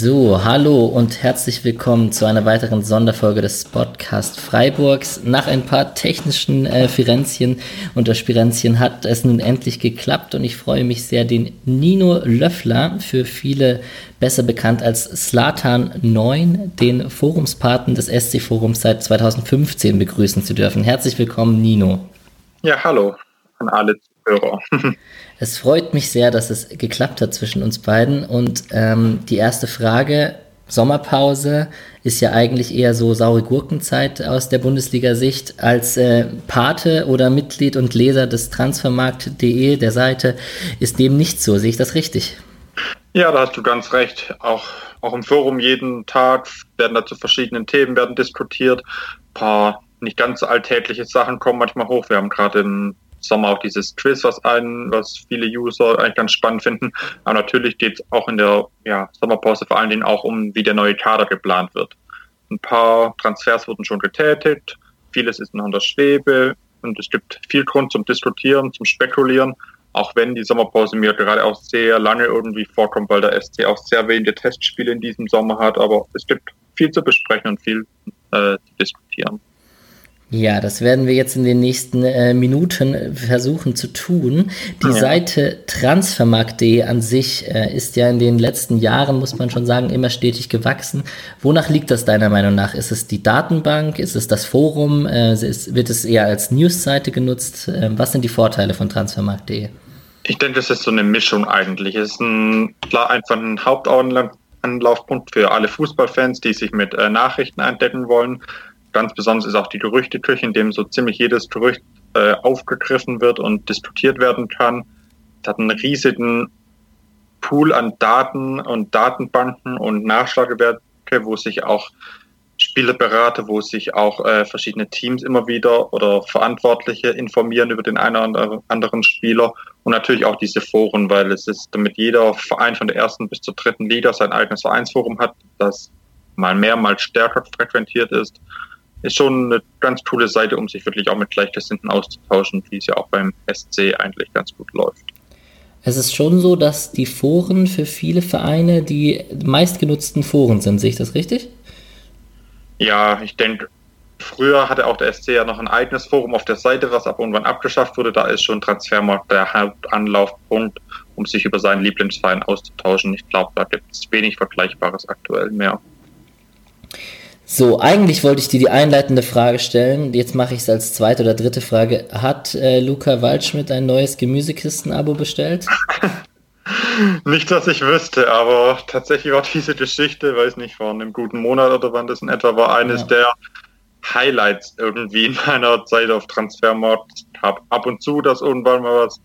So, hallo und herzlich willkommen zu einer weiteren Sonderfolge des Podcast Freiburgs. Nach ein paar technischen äh, Firenzchen und Spirenzchen hat es nun endlich geklappt und ich freue mich sehr, den Nino Löffler, für viele besser bekannt als Slatan 9, den Forumspaten des SC Forums seit 2015 begrüßen zu dürfen. Herzlich willkommen, Nino. Ja, hallo an alle Zuhörer. Es freut mich sehr, dass es geklappt hat zwischen uns beiden. Und ähm, die erste Frage, Sommerpause ist ja eigentlich eher so saure Gurkenzeit aus der Bundesliga-Sicht. Als äh, Pate oder Mitglied und Leser des Transfermarkt.de, der Seite, ist dem nicht so. Sehe ich das richtig? Ja, da hast du ganz recht. Auch, auch im Forum jeden Tag werden da zu verschiedenen Themen werden diskutiert. Ein paar nicht ganz alltägliche Sachen kommen manchmal hoch. Wir haben gerade im Sommer auch dieses Quiz, was einen, was viele User eigentlich ganz spannend finden. Aber natürlich geht es auch in der ja, Sommerpause vor allen Dingen auch um, wie der neue Kader geplant wird. Ein paar Transfers wurden schon getätigt, vieles ist noch in der Schwebe und es gibt viel Grund zum Diskutieren, zum Spekulieren, auch wenn die Sommerpause mir gerade auch sehr lange irgendwie vorkommt, weil der SC auch sehr wenige Testspiele in diesem Sommer hat, aber es gibt viel zu besprechen und viel äh, zu diskutieren. Ja, das werden wir jetzt in den nächsten äh, Minuten versuchen zu tun. Die ja. Seite transfermarkt.de an sich äh, ist ja in den letzten Jahren, muss man schon sagen, immer stetig gewachsen. Wonach liegt das deiner Meinung nach? Ist es die Datenbank? Ist es das Forum? Äh, ist, wird es eher als Newsseite genutzt? Ähm, was sind die Vorteile von transfermarkt.de? Ich denke, es ist so eine Mischung eigentlich. Es ist ein, klar einfach ein Hauptanlaufpunkt für alle Fußballfans, die sich mit äh, Nachrichten eindecken wollen ganz besonders ist auch die Gerüchteküche, in dem so ziemlich jedes Gerücht äh, aufgegriffen wird und diskutiert werden kann. Es hat einen riesigen Pool an Daten und Datenbanken und Nachschlagewerke, wo sich auch Spielerberater, wo sich auch äh, verschiedene Teams immer wieder oder Verantwortliche informieren über den einen oder anderen Spieler und natürlich auch diese Foren, weil es ist, damit jeder Verein von der ersten bis zur dritten Liga sein eigenes Vereinsforum hat, das mal mehr, mal stärker frequentiert ist ist schon eine ganz coole Seite, um sich wirklich auch mit Gleichgesinnten auszutauschen, wie es ja auch beim SC eigentlich ganz gut läuft. Es ist schon so, dass die Foren für viele Vereine die meistgenutzten Foren sind. Sehe ich das richtig? Ja, ich denke, früher hatte auch der SC ja noch ein eigenes Forum auf der Seite, was ab irgendwann abgeschafft wurde. Da ist schon Transfermarkt der Hauptanlaufpunkt, um sich über seinen Lieblingsverein auszutauschen. Ich glaube, da gibt es wenig Vergleichbares aktuell mehr. So, eigentlich wollte ich dir die einleitende Frage stellen. Jetzt mache ich es als zweite oder dritte Frage. Hat äh, Luca Waldschmidt ein neues Gemüsekisten-Abo bestellt? nicht, dass ich wüsste, aber tatsächlich war diese Geschichte, weiß nicht, vor einem guten Monat oder wann das in etwa war, eines ja. der Highlights irgendwie in meiner Zeit auf Transfermarkt. Habe ab und zu das irgendwann mal was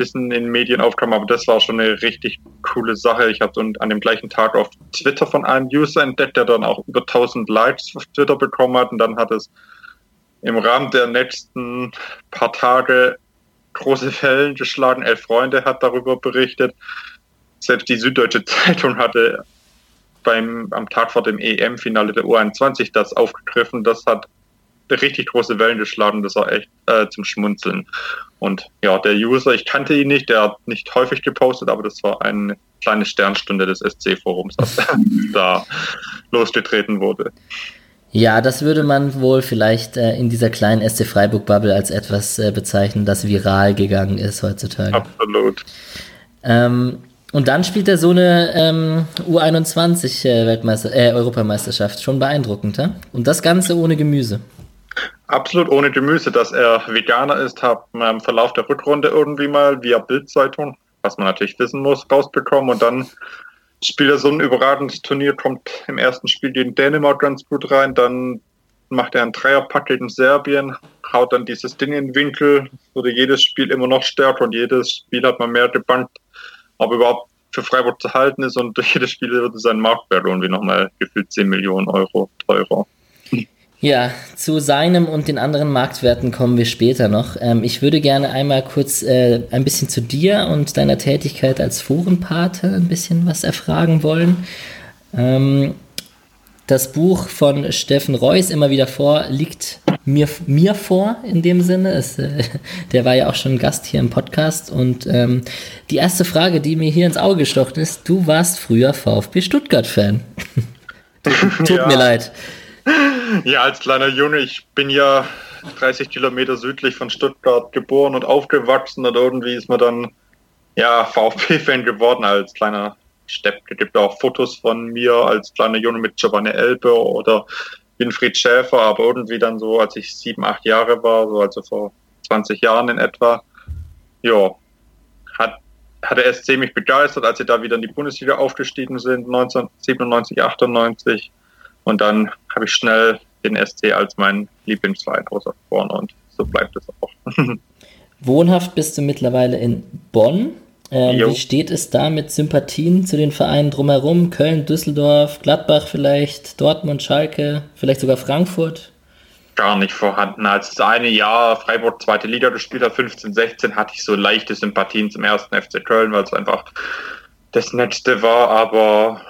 bisschen in den Medien aufkam, aber das war schon eine richtig coole Sache. Ich habe an dem gleichen Tag auf Twitter von einem User entdeckt, der dann auch über 1000 Likes auf Twitter bekommen hat und dann hat es im Rahmen der nächsten paar Tage große Wellen geschlagen. Elf Freunde hat darüber berichtet. Selbst die Süddeutsche Zeitung hatte beim, am Tag vor dem EM-Finale der U21 das aufgegriffen. Das hat richtig große Wellen geschlagen. Das war echt äh, zum Schmunzeln. Und ja, der User, ich kannte ihn nicht, der hat nicht häufig gepostet, aber das war eine kleine Sternstunde des SC-Forums, als da losgetreten wurde. Ja, das würde man wohl vielleicht äh, in dieser kleinen SC Freiburg-Bubble als etwas äh, bezeichnen, das viral gegangen ist heutzutage. Absolut. Ähm, und dann spielt er so eine ähm, U21 äh, Weltmeister äh, Europameisterschaft. Schon beeindruckend, ja? Und das Ganze ohne Gemüse. Absolut ohne Gemüse, dass er Veganer ist, hat man im Verlauf der Rückrunde irgendwie mal via Bildzeitung, was man natürlich wissen muss, rausbekommen. Und dann spielt er so ein überragendes Turnier, kommt im ersten Spiel gegen Dänemark ganz gut rein, dann macht er ein Dreierpack gegen Serbien, haut dann dieses Ding in den Winkel, wurde jedes Spiel immer noch stärker und jedes Spiel hat man mehr gebankt, ob überhaupt für Freiburg zu halten ist. Und durch jedes Spiel würde sein Marktwert irgendwie nochmal gefühlt 10 Millionen Euro teurer. Ja, zu seinem und den anderen Marktwerten kommen wir später noch. Ähm, ich würde gerne einmal kurz äh, ein bisschen zu dir und deiner Tätigkeit als Forenpate ein bisschen was erfragen wollen. Ähm, das Buch von Steffen Reuss immer wieder vor liegt mir, mir vor in dem Sinne. Es, äh, der war ja auch schon Gast hier im Podcast. Und ähm, die erste Frage, die mir hier ins Auge gestochen ist, du warst früher VfB Stuttgart-Fan. Tut ja. mir leid. Ja, als kleiner Junge, ich bin ja 30 Kilometer südlich von Stuttgart geboren und aufgewachsen und irgendwie ist man dann ja VfB-Fan geworden als kleiner Stepp. Es gibt auch Fotos von mir als kleiner Junge mit Giovanni Elbe oder Winfried Schäfer, aber irgendwie dann so, als ich sieben, acht Jahre war, so also vor 20 Jahren in etwa, ja, hat, hat der SC mich begeistert, als sie da wieder in die Bundesliga aufgestiegen sind, 1997, 98. Und dann habe ich schnell den SC als meinen Lieblingsverein auserkoren und so bleibt es auch. Wohnhaft bist du mittlerweile in Bonn. Ähm, wie steht es da mit Sympathien zu den Vereinen drumherum? Köln, Düsseldorf, Gladbach vielleicht, Dortmund, Schalke, vielleicht sogar Frankfurt? Gar nicht vorhanden. Als das eine Jahr Freiburg zweite Liga gespielt hat, 15, 16, hatte ich so leichte Sympathien zum ersten FC Köln, weil es einfach das Netzte war, aber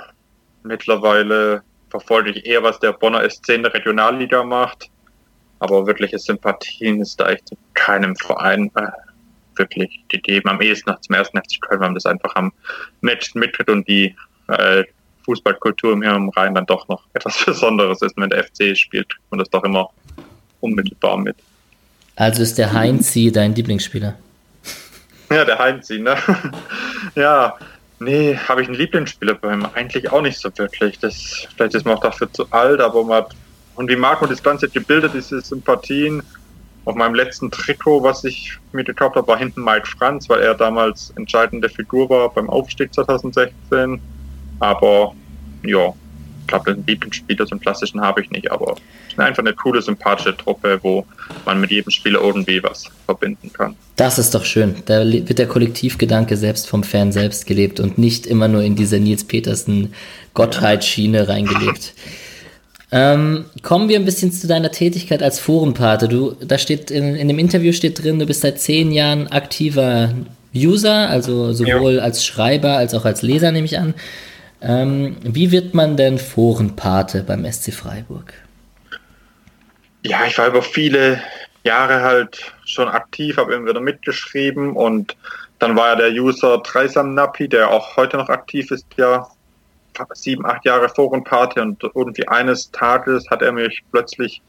mittlerweile verfolge ich eher, was der Bonner SC in der Regionalliga macht. Aber wirkliche Sympathien ist da echt zu keinem Verein äh, wirklich gegeben. Am ehesten noch zum ersten FC Köln, weil das einfach am Match mittritt und die äh, Fußballkultur im Rhein dann doch noch etwas Besonderes ist. Wenn der FC spielt, und das doch immer unmittelbar mit. Also ist der Heinzi dein Lieblingsspieler? Ja, der Heinzi, ne? ja, nee, habe ich einen Lieblingsspieler bei ihm? Eigentlich auch nicht so wirklich. Das, vielleicht ist man auch dafür zu alt, aber man hat, und wie Marco das Ganze gebildet, diese Sympathien, auf meinem letzten Trikot, was ich mir gekauft habe, war hinten Mike Franz, weil er damals entscheidende Figur war beim Aufstieg 2016. Aber ja, ich glaube, den Lieblingsspieler, so einen klassischen habe ich nicht, aber es ist einfach eine coole, sympathische Truppe, wo man mit jedem Spieler irgendwie was verbinden kann. Das ist doch schön. Da wird der Kollektivgedanke selbst vom Fan selbst gelebt und nicht immer nur in diese Nils Petersen Gottheitsschiene reingelegt. Ähm, kommen wir ein bisschen zu deiner Tätigkeit als Forenpate. Du, da steht in, in dem Interview steht drin, du bist seit zehn Jahren aktiver User, also sowohl ja. als Schreiber als auch als Leser, nehme ich an. Ähm, wie wird man denn Forenpate beim SC Freiburg? Ja, ich war über viele Jahre halt schon aktiv, habe immer wieder mitgeschrieben und dann war ja der User Dreisam Napi, der auch heute noch aktiv ist, ja sieben, acht Jahre Forenparty und irgendwie eines Tages hat er mich plötzlich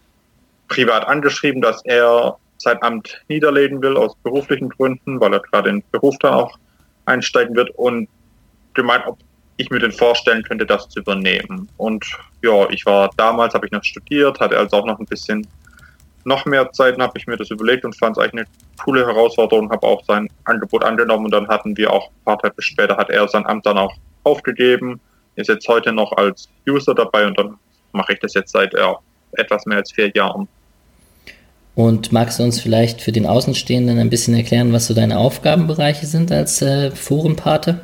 privat angeschrieben, dass er sein Amt niederlegen will aus beruflichen Gründen, weil er gerade in den Beruf dann auch einsteigen wird und gemeint, ob ich mir denn vorstellen könnte, das zu übernehmen. Und ja, ich war damals, habe ich noch studiert, hatte also auch noch ein bisschen noch mehr Zeit, habe ich mir das überlegt und fand es eigentlich eine coole Herausforderung, habe auch sein Angebot angenommen und dann hatten wir auch ein paar Tage später, hat er sein Amt dann auch aufgegeben ist jetzt heute noch als User dabei und dann mache ich das jetzt seit ja, etwas mehr als vier Jahren. Und magst du uns vielleicht für den Außenstehenden ein bisschen erklären, was so deine Aufgabenbereiche sind als äh, Forenpate?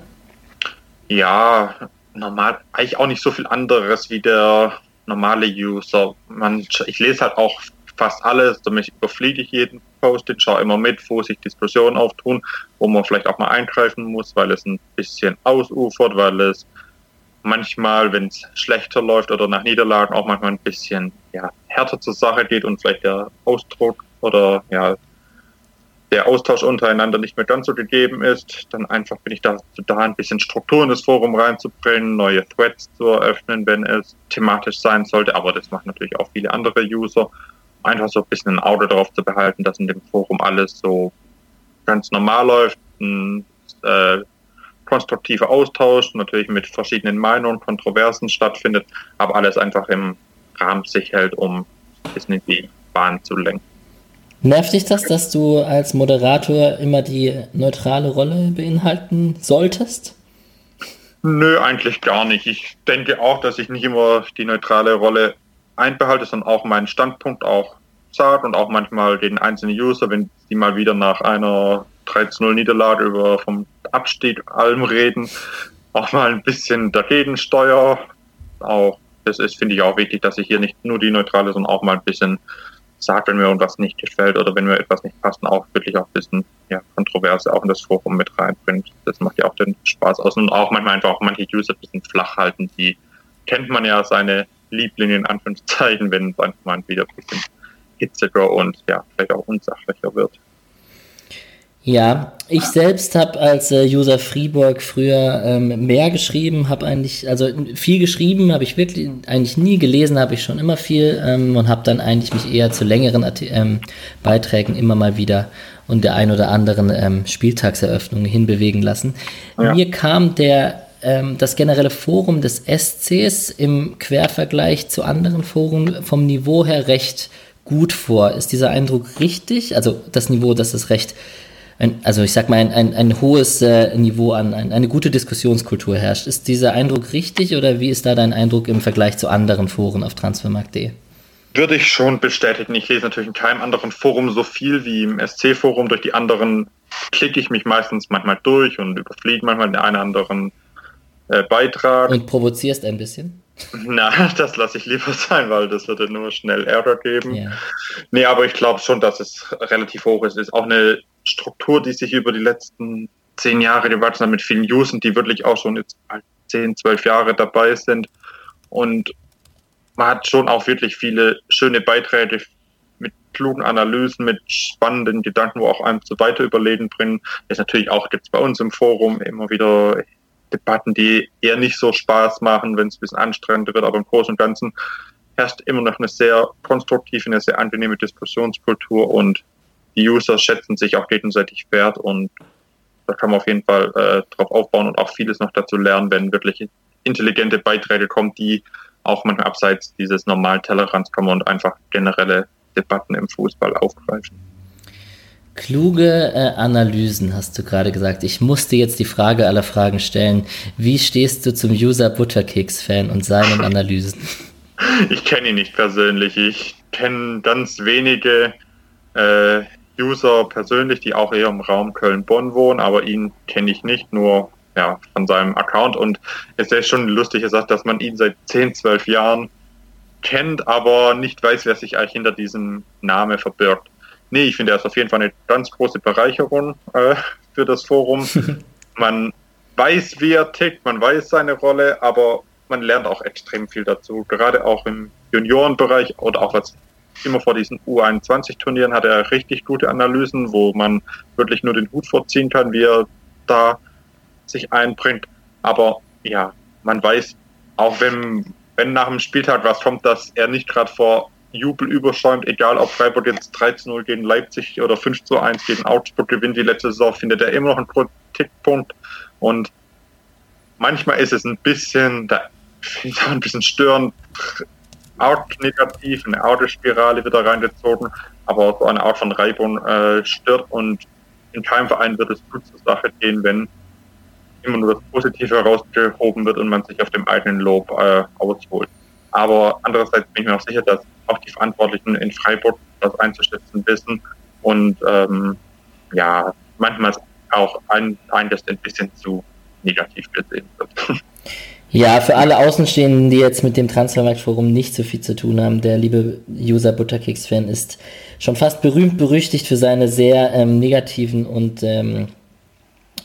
Ja, normal, eigentlich auch nicht so viel anderes wie der normale User. Man, ich lese halt auch fast alles, damit überfliege ich jeden Post, schaue immer mit, wo sich Diskussionen auftun, wo man vielleicht auch mal eingreifen muss, weil es ein bisschen ausufert, weil es manchmal, wenn es schlechter läuft oder nach Niederlagen auch manchmal ein bisschen ja, härter zur Sache geht und vielleicht der Ausdruck oder ja, der Austausch untereinander nicht mehr ganz so gegeben ist, dann einfach bin ich da, da ein bisschen Struktur in das Forum reinzubringen, neue Threads zu eröffnen, wenn es thematisch sein sollte. Aber das machen natürlich auch viele andere User. Einfach so ein bisschen ein Auge darauf zu behalten, dass in dem Forum alles so ganz normal läuft. Ein, äh, konstruktiver Austausch, natürlich mit verschiedenen Meinungen, Kontroversen stattfindet, aber alles einfach im Rahmen sich hält, um ein bisschen in die Bahn zu lenken. Nervt dich das, dass du als Moderator immer die neutrale Rolle beinhalten solltest? Nö, eigentlich gar nicht. Ich denke auch, dass ich nicht immer die neutrale Rolle einbehalte, sondern auch meinen Standpunkt auch sage und auch manchmal den einzelnen User, wenn sie mal wieder nach einer 13-0 Niederlage über vom Abstieg allem reden, auch mal ein bisschen dagegen steuer. Auch das ist, finde ich, auch wichtig, dass ich hier nicht nur die neutrale, sondern auch mal ein bisschen sagt, wenn mir irgendwas nicht gefällt oder wenn mir etwas nicht passt, auch wirklich auch ein bisschen ja, Kontroverse auch in das Forum mit reinbringt. Das macht ja auch den Spaß aus. Und auch manchmal einfach auch manche User ein bisschen flach halten, die kennt man ja seine Lieblinge in Anführungszeichen, wenn manchmal wieder ein bisschen hitziger und ja, vielleicht auch unsachlicher wird. Ja, ich selbst habe als äh, User Fribourg früher ähm, mehr geschrieben, habe eigentlich, also viel geschrieben, habe ich wirklich eigentlich nie gelesen, habe ich schon immer viel ähm, und habe dann eigentlich mich eher zu längeren ähm, Beiträgen immer mal wieder und der ein oder anderen ähm, Spieltagseröffnung hinbewegen lassen. Ja. Mir kam der ähm, das generelle Forum des SCs im Quervergleich zu anderen Foren vom Niveau her recht gut vor. Ist dieser Eindruck richtig? Also das Niveau, das ist recht ein, also ich sag mal, ein, ein, ein hohes äh, Niveau an, ein, eine gute Diskussionskultur herrscht. Ist dieser Eindruck richtig oder wie ist da dein Eindruck im Vergleich zu anderen Foren auf transfermarkt.de? Würde ich schon bestätigen. Ich lese natürlich in keinem anderen Forum so viel wie im SC-Forum. Durch die anderen klicke ich mich meistens manchmal durch und überfliege manchmal den einen oder anderen äh, Beitrag. Und provozierst ein bisschen? Na, das lasse ich lieber sein, weil das würde nur schnell Ärger geben. Ja. Nee, aber ich glaube schon, dass es relativ hoch ist. Es ist auch eine Struktur, die sich über die letzten zehn Jahre gewachsen hat mit vielen Usern, die wirklich auch schon jetzt zehn, zwölf Jahre dabei sind. Und man hat schon auch wirklich viele schöne Beiträge mit klugen Analysen, mit spannenden Gedanken, wo auch einem zu weiter überlegen bringen. Das natürlich auch gibt es bei uns im Forum immer wieder Debatten, die eher nicht so Spaß machen, wenn es ein bisschen anstrengender wird, aber im Großen und Ganzen herrscht immer noch eine sehr konstruktive, eine sehr angenehme Diskussionskultur und die User schätzen sich auch gegenseitig wert und da kann man auf jeden Fall äh, drauf aufbauen und auch vieles noch dazu lernen, wenn wirklich intelligente Beiträge kommen, die auch manchmal abseits dieses normalen Tellerrands kommen und einfach generelle Debatten im Fußball aufgreifen. Kluge äh, Analysen, hast du gerade gesagt. Ich musste jetzt die Frage aller Fragen stellen. Wie stehst du zum User Butterkeks-Fan und seinen Analysen? Ich kenne ihn nicht persönlich. Ich kenne ganz wenige äh, User persönlich, die auch eher im Raum Köln-Bonn wohnen, aber ihn kenne ich nicht, nur ja, von seinem Account. Und es ist schon lustig, er sagt, dass man ihn seit 10, 12 Jahren kennt, aber nicht weiß, wer sich eigentlich hinter diesem Namen verbirgt. Nee, ich finde, er ist auf jeden Fall eine ganz große Bereicherung äh, für das Forum. man weiß, wie er tickt, man weiß seine Rolle, aber man lernt auch extrem viel dazu. Gerade auch im Juniorenbereich oder auch was immer vor diesen U21-Turnieren hat er richtig gute Analysen, wo man wirklich nur den Hut vorziehen kann, wie er da sich einbringt. Aber ja, man weiß, auch wenn, wenn nach dem Spieltag was kommt, dass er nicht gerade vor Jubel überschäumt, egal ob Freiburg jetzt 13-0 gegen Leipzig oder 5-1 gegen Augsburg gewinnt, die letzte Saison findet er immer noch einen Kritikpunkt. Und manchmal ist es ein bisschen, da finde ich auch ein bisschen störend, arg negativ, eine Autospirale wieder reingezogen, aber so eine Art von Reibung äh, stört und in keinem Verein wird es gut zur Sache gehen, wenn immer nur das Positive herausgehoben wird und man sich auf dem eigenen Lob äh, ausholt. Aber andererseits bin ich mir auch sicher, dass auch die Verantwortlichen in Freiburg das einzuschätzen wissen und ähm, ja, manchmal auch ein, ein das ein bisschen zu negativ gesehen wird. Ja, für alle Außenstehenden, die jetzt mit dem Transfermarktforum nicht so viel zu tun haben, der liebe User Butterkeks-Fan ist schon fast berühmt berüchtigt für seine sehr ähm, negativen und ähm,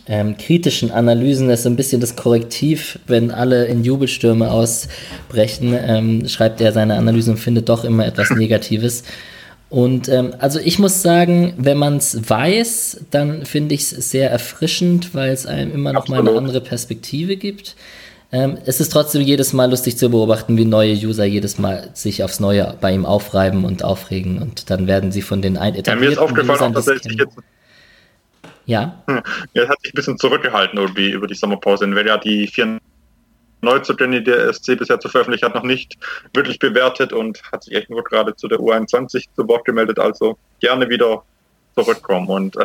ähm, kritischen Analysen. Das ist so ein bisschen das Korrektiv, wenn alle in Jubelstürme ausbrechen, ähm, schreibt er seine Analysen und findet doch immer etwas Negatives. Und ähm, also ich muss sagen, wenn man es weiß, dann finde ich es sehr erfrischend, weil es einem immer noch Absolut. mal eine andere Perspektive gibt. Ähm, es ist trotzdem jedes Mal lustig zu beobachten, wie neue User jedes Mal sich aufs Neue bei ihm aufreiben und aufregen und dann werden sie von den ein ja, mir ist aufgefallen, auch, dass er sich jetzt ja. Hm. ja. Er hat sich ein bisschen zurückgehalten irgendwie über die Sommerpause, weil er die vier Neuzugänge, die der SC bisher zu veröffentlicht hat, noch nicht wirklich bewertet und hat sich echt nur gerade zu der U21 zu Wort gemeldet. Also gerne wieder zurückkommen und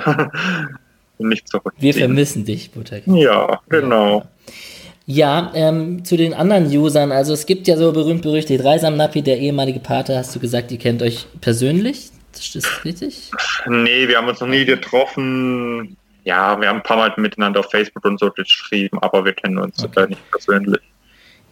nicht zurück. Wir vermissen dich, Butter. Ja, genau. Ja. Ja, ähm, zu den anderen Usern, also es gibt ja so berühmt berüchtigt, Reisam Napi, der ehemalige Pater, hast du gesagt, ihr kennt euch persönlich? Ist das richtig? Nee, wir haben uns noch nie getroffen. Ja, wir haben ein paar Mal miteinander auf Facebook und so geschrieben, aber wir kennen uns okay. nicht persönlich.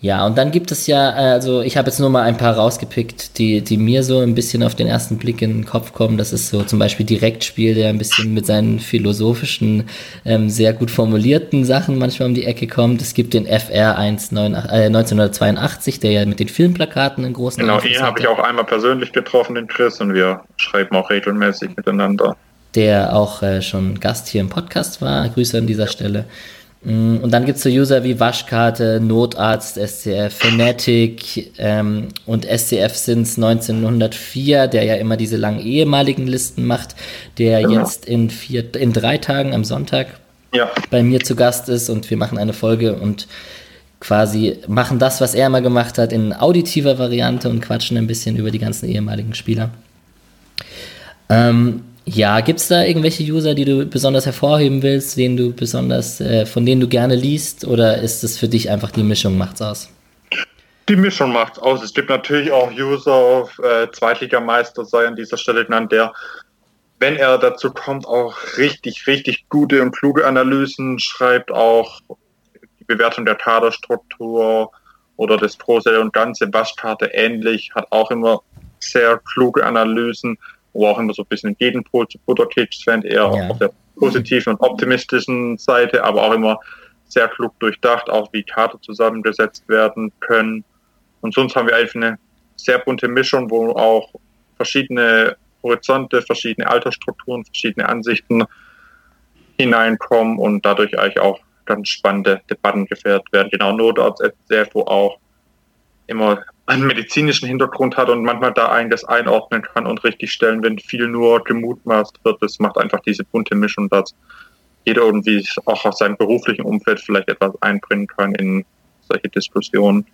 Ja, und dann gibt es ja, also ich habe jetzt nur mal ein paar rausgepickt, die, die mir so ein bisschen auf den ersten Blick in den Kopf kommen. Das ist so zum Beispiel Direktspiel, der ein bisschen mit seinen philosophischen, ähm, sehr gut formulierten Sachen manchmal um die Ecke kommt. Es gibt den FR 198, äh, 1982, der ja mit den Filmplakaten in großen Genau, ihn habe ich auch einmal persönlich getroffen, den Chris, und wir schreiben auch regelmäßig miteinander. Der auch äh, schon Gast hier im Podcast war. Grüße an dieser Stelle. Mm, und dann gibt es so User wie Waschkarte, Notarzt, SCF, Fanatic ähm, und SCF Sins 1904, der ja immer diese langen ehemaligen Listen macht, der genau. jetzt in, vier, in drei Tagen am Sonntag ja. bei mir zu Gast ist und wir machen eine Folge und quasi machen das, was er immer gemacht hat, in auditiver Variante und quatschen ein bisschen über die ganzen ehemaligen Spieler. Ähm, ja, gibt es da irgendwelche User, die du besonders hervorheben willst, denen du besonders, äh, von denen du gerne liest, oder ist es für dich einfach die Mischung macht's aus? Die Mischung macht's aus. Es gibt natürlich auch User auf äh, Zweitligameister, sei an dieser Stelle genannt, der, wenn er dazu kommt, auch richtig, richtig gute und kluge Analysen schreibt, auch die Bewertung der Kaderstruktur oder des Große und Ganze Waschkarte ähnlich, hat auch immer sehr kluge Analysen wo auch immer so ein bisschen ein Gegenpol zu Butterkeks fand, eher ja. auf der positiven und optimistischen Seite, aber auch immer sehr klug durchdacht, auch wie Karte zusammengesetzt werden können. Und sonst haben wir einfach eine sehr bunte Mischung, wo auch verschiedene Horizonte, verschiedene Altersstrukturen, verschiedene Ansichten hineinkommen und dadurch eigentlich auch ganz spannende Debatten gefährt werden. Genau, Notarzt, wo auch immer einen medizinischen Hintergrund hat und manchmal da einiges einordnen kann und richtig stellen, wenn viel nur gemutmaßt wird. Das macht einfach diese bunte Mischung, dass jeder irgendwie auch aus seinem beruflichen Umfeld vielleicht etwas einbringen kann in solche Diskussionen.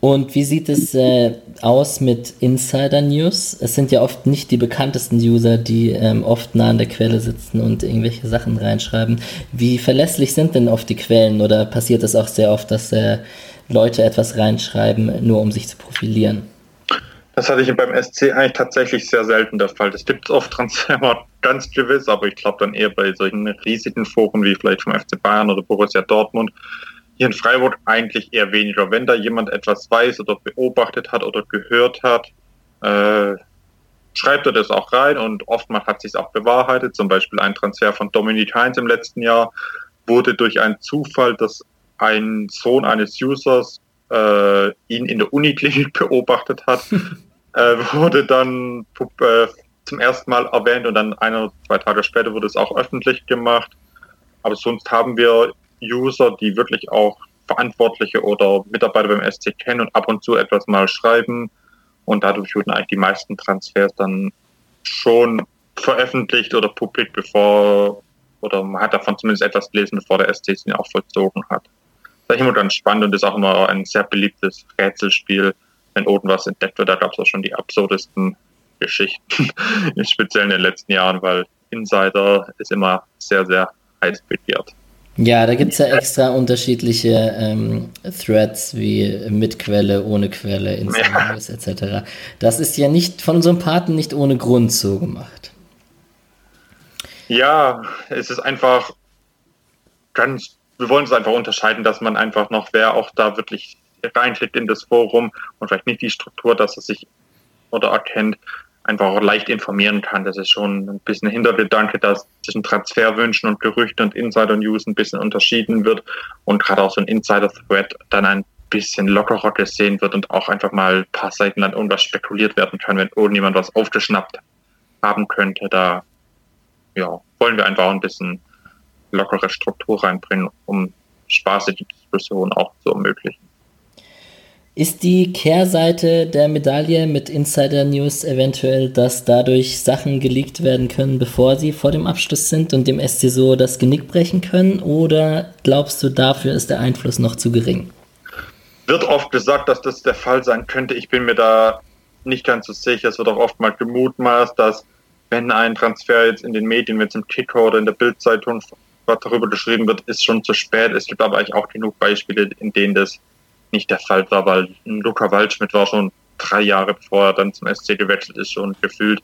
Und wie sieht es äh, aus mit Insider News? Es sind ja oft nicht die bekanntesten User, die ähm, oft nah an der Quelle sitzen und irgendwelche Sachen reinschreiben. Wie verlässlich sind denn oft die Quellen oder passiert es auch sehr oft, dass äh, Leute etwas reinschreiben, nur um sich zu profilieren. Das hatte ich beim SC eigentlich tatsächlich sehr selten der Fall. Das gibt es oft Transfermarkt ganz gewiss, aber ich glaube dann eher bei solchen riesigen Foren wie vielleicht vom FC Bayern oder Borussia Dortmund. Hier in Freiburg eigentlich eher weniger. Wenn da jemand etwas weiß oder beobachtet hat oder gehört hat, äh, schreibt er das auch rein und oftmals hat sich auch bewahrheitet. Zum Beispiel ein Transfer von Dominik Heinz im letzten Jahr wurde durch einen Zufall das ein Sohn eines Users äh, ihn in der Uniklinik beobachtet hat, äh, wurde dann äh, zum ersten Mal erwähnt und dann ein oder zwei Tage später wurde es auch öffentlich gemacht. Aber sonst haben wir User, die wirklich auch Verantwortliche oder Mitarbeiter beim SC kennen und ab und zu etwas mal schreiben. Und dadurch wurden eigentlich die meisten Transfers dann schon veröffentlicht oder publik, bevor, oder man hat davon zumindest etwas gelesen, bevor der SC ihn auch vollzogen hat das ist immer ganz spannend und ist auch immer ein sehr beliebtes Rätselspiel, wenn irgendwas entdeckt wird. Da gab es auch schon die absurdesten Geschichten, speziell in den letzten Jahren, weil Insider ist immer sehr, sehr heiß begehrt. Ja, da gibt es ja extra unterschiedliche ähm, Threads wie mit Quelle, ohne Quelle, Insider ja. etc. Das ist ja nicht von unserem Paten nicht ohne Grund so gemacht. Ja, es ist einfach ganz wir wollen es einfach unterscheiden, dass man einfach noch, wer auch da wirklich reinklickt in das Forum und vielleicht nicht die Struktur, dass er sich oder erkennt, einfach auch leicht informieren kann. Das ist schon ein bisschen Hintergedanke, dass zwischen Transferwünschen und Gerüchten und Insider-News ein bisschen unterschieden wird und gerade auch so ein Insider-Thread dann ein bisschen lockerer gesehen wird und auch einfach mal ein paar Seiten dann irgendwas spekuliert werden kann, wenn irgendjemand was aufgeschnappt haben könnte. Da ja, wollen wir einfach ein bisschen lockere Struktur reinbringen, um spaßige Diskussion auch zu ermöglichen. Ist die Kehrseite der Medaille mit Insider News eventuell, dass dadurch Sachen geleakt werden können, bevor sie vor dem Abschluss sind und dem SC so das Genick brechen können? Oder glaubst du, dafür ist der Einfluss noch zu gering? Wird oft gesagt, dass das der Fall sein könnte. Ich bin mir da nicht ganz so sicher. Es wird auch oft mal gemutmaßt, dass wenn ein Transfer jetzt in den Medien, wenn es im Kicker oder in der Bildzeitung was darüber geschrieben wird, ist schon zu spät. Es gibt aber eigentlich auch genug Beispiele, in denen das nicht der Fall war, weil Luca Waldschmidt war schon drei Jahre bevor er dann zum SC gewechselt ist, schon gefühlt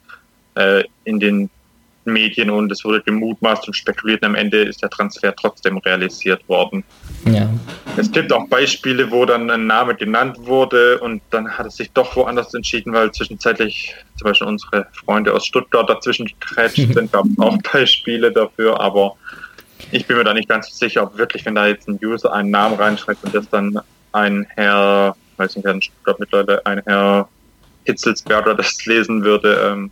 äh, in den Medien und es wurde gemutmaßt und spekuliert und am Ende ist der Transfer trotzdem realisiert worden. Ja. Es gibt auch Beispiele, wo dann ein Name genannt wurde und dann hat es sich doch woanders entschieden, weil zwischenzeitlich zum Beispiel unsere Freunde aus Stuttgart dazwischen gekrätscht sind. es auch Beispiele dafür, aber ich bin mir da nicht ganz sicher, ob wirklich, wenn da jetzt ein User einen Namen reinschreibt und das dann ein Herr, weiß nicht, Herr Stuttgart mittlerweile, ein Herr Hitzelsberger das lesen würde, ähm,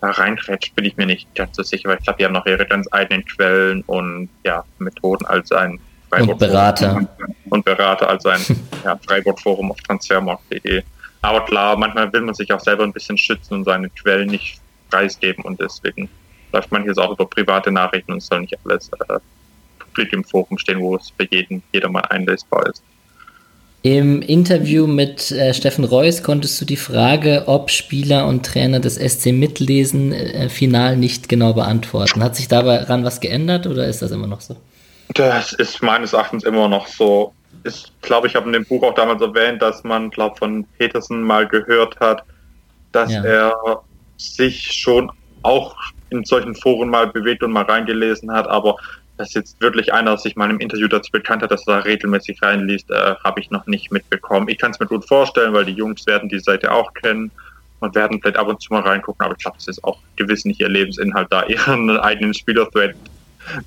da reingrätscht, bin ich mir nicht ganz so sicher, weil ich glaube, die haben noch ihre ganz eigenen Quellen und ja, Methoden als ein Freiburg und Berater. Und Berater als ein ja, Freiburg-Forum auf transfermarkt.de. Aber klar, manchmal will man sich auch selber ein bisschen schützen und seine Quellen nicht preisgeben und deswegen läuft manches auch über private Nachrichten und soll nicht alles äh, publik im Forum stehen, wo es für jeden, jeder mal einlesbar ist. Im Interview mit äh, Steffen Reuss konntest du die Frage, ob Spieler und Trainer des SC mitlesen, äh, final nicht genau beantworten. Hat sich daran was geändert oder ist das immer noch so? Das ist meines Erachtens immer noch so. Ich glaube, ich habe in dem Buch auch damals erwähnt, dass man, glaube von Petersen mal gehört hat, dass ja. er sich schon auch in solchen Foren mal bewegt und mal reingelesen hat, aber dass jetzt wirklich einer sich mal im Interview dazu bekannt hat, dass er da regelmäßig reinliest, äh, habe ich noch nicht mitbekommen. Ich kann es mir gut vorstellen, weil die Jungs werden die Seite auch kennen und werden vielleicht ab und zu mal reingucken, aber ich glaube, es ist auch gewiss nicht ihr Lebensinhalt, da ihren eigenen Spieler-Thread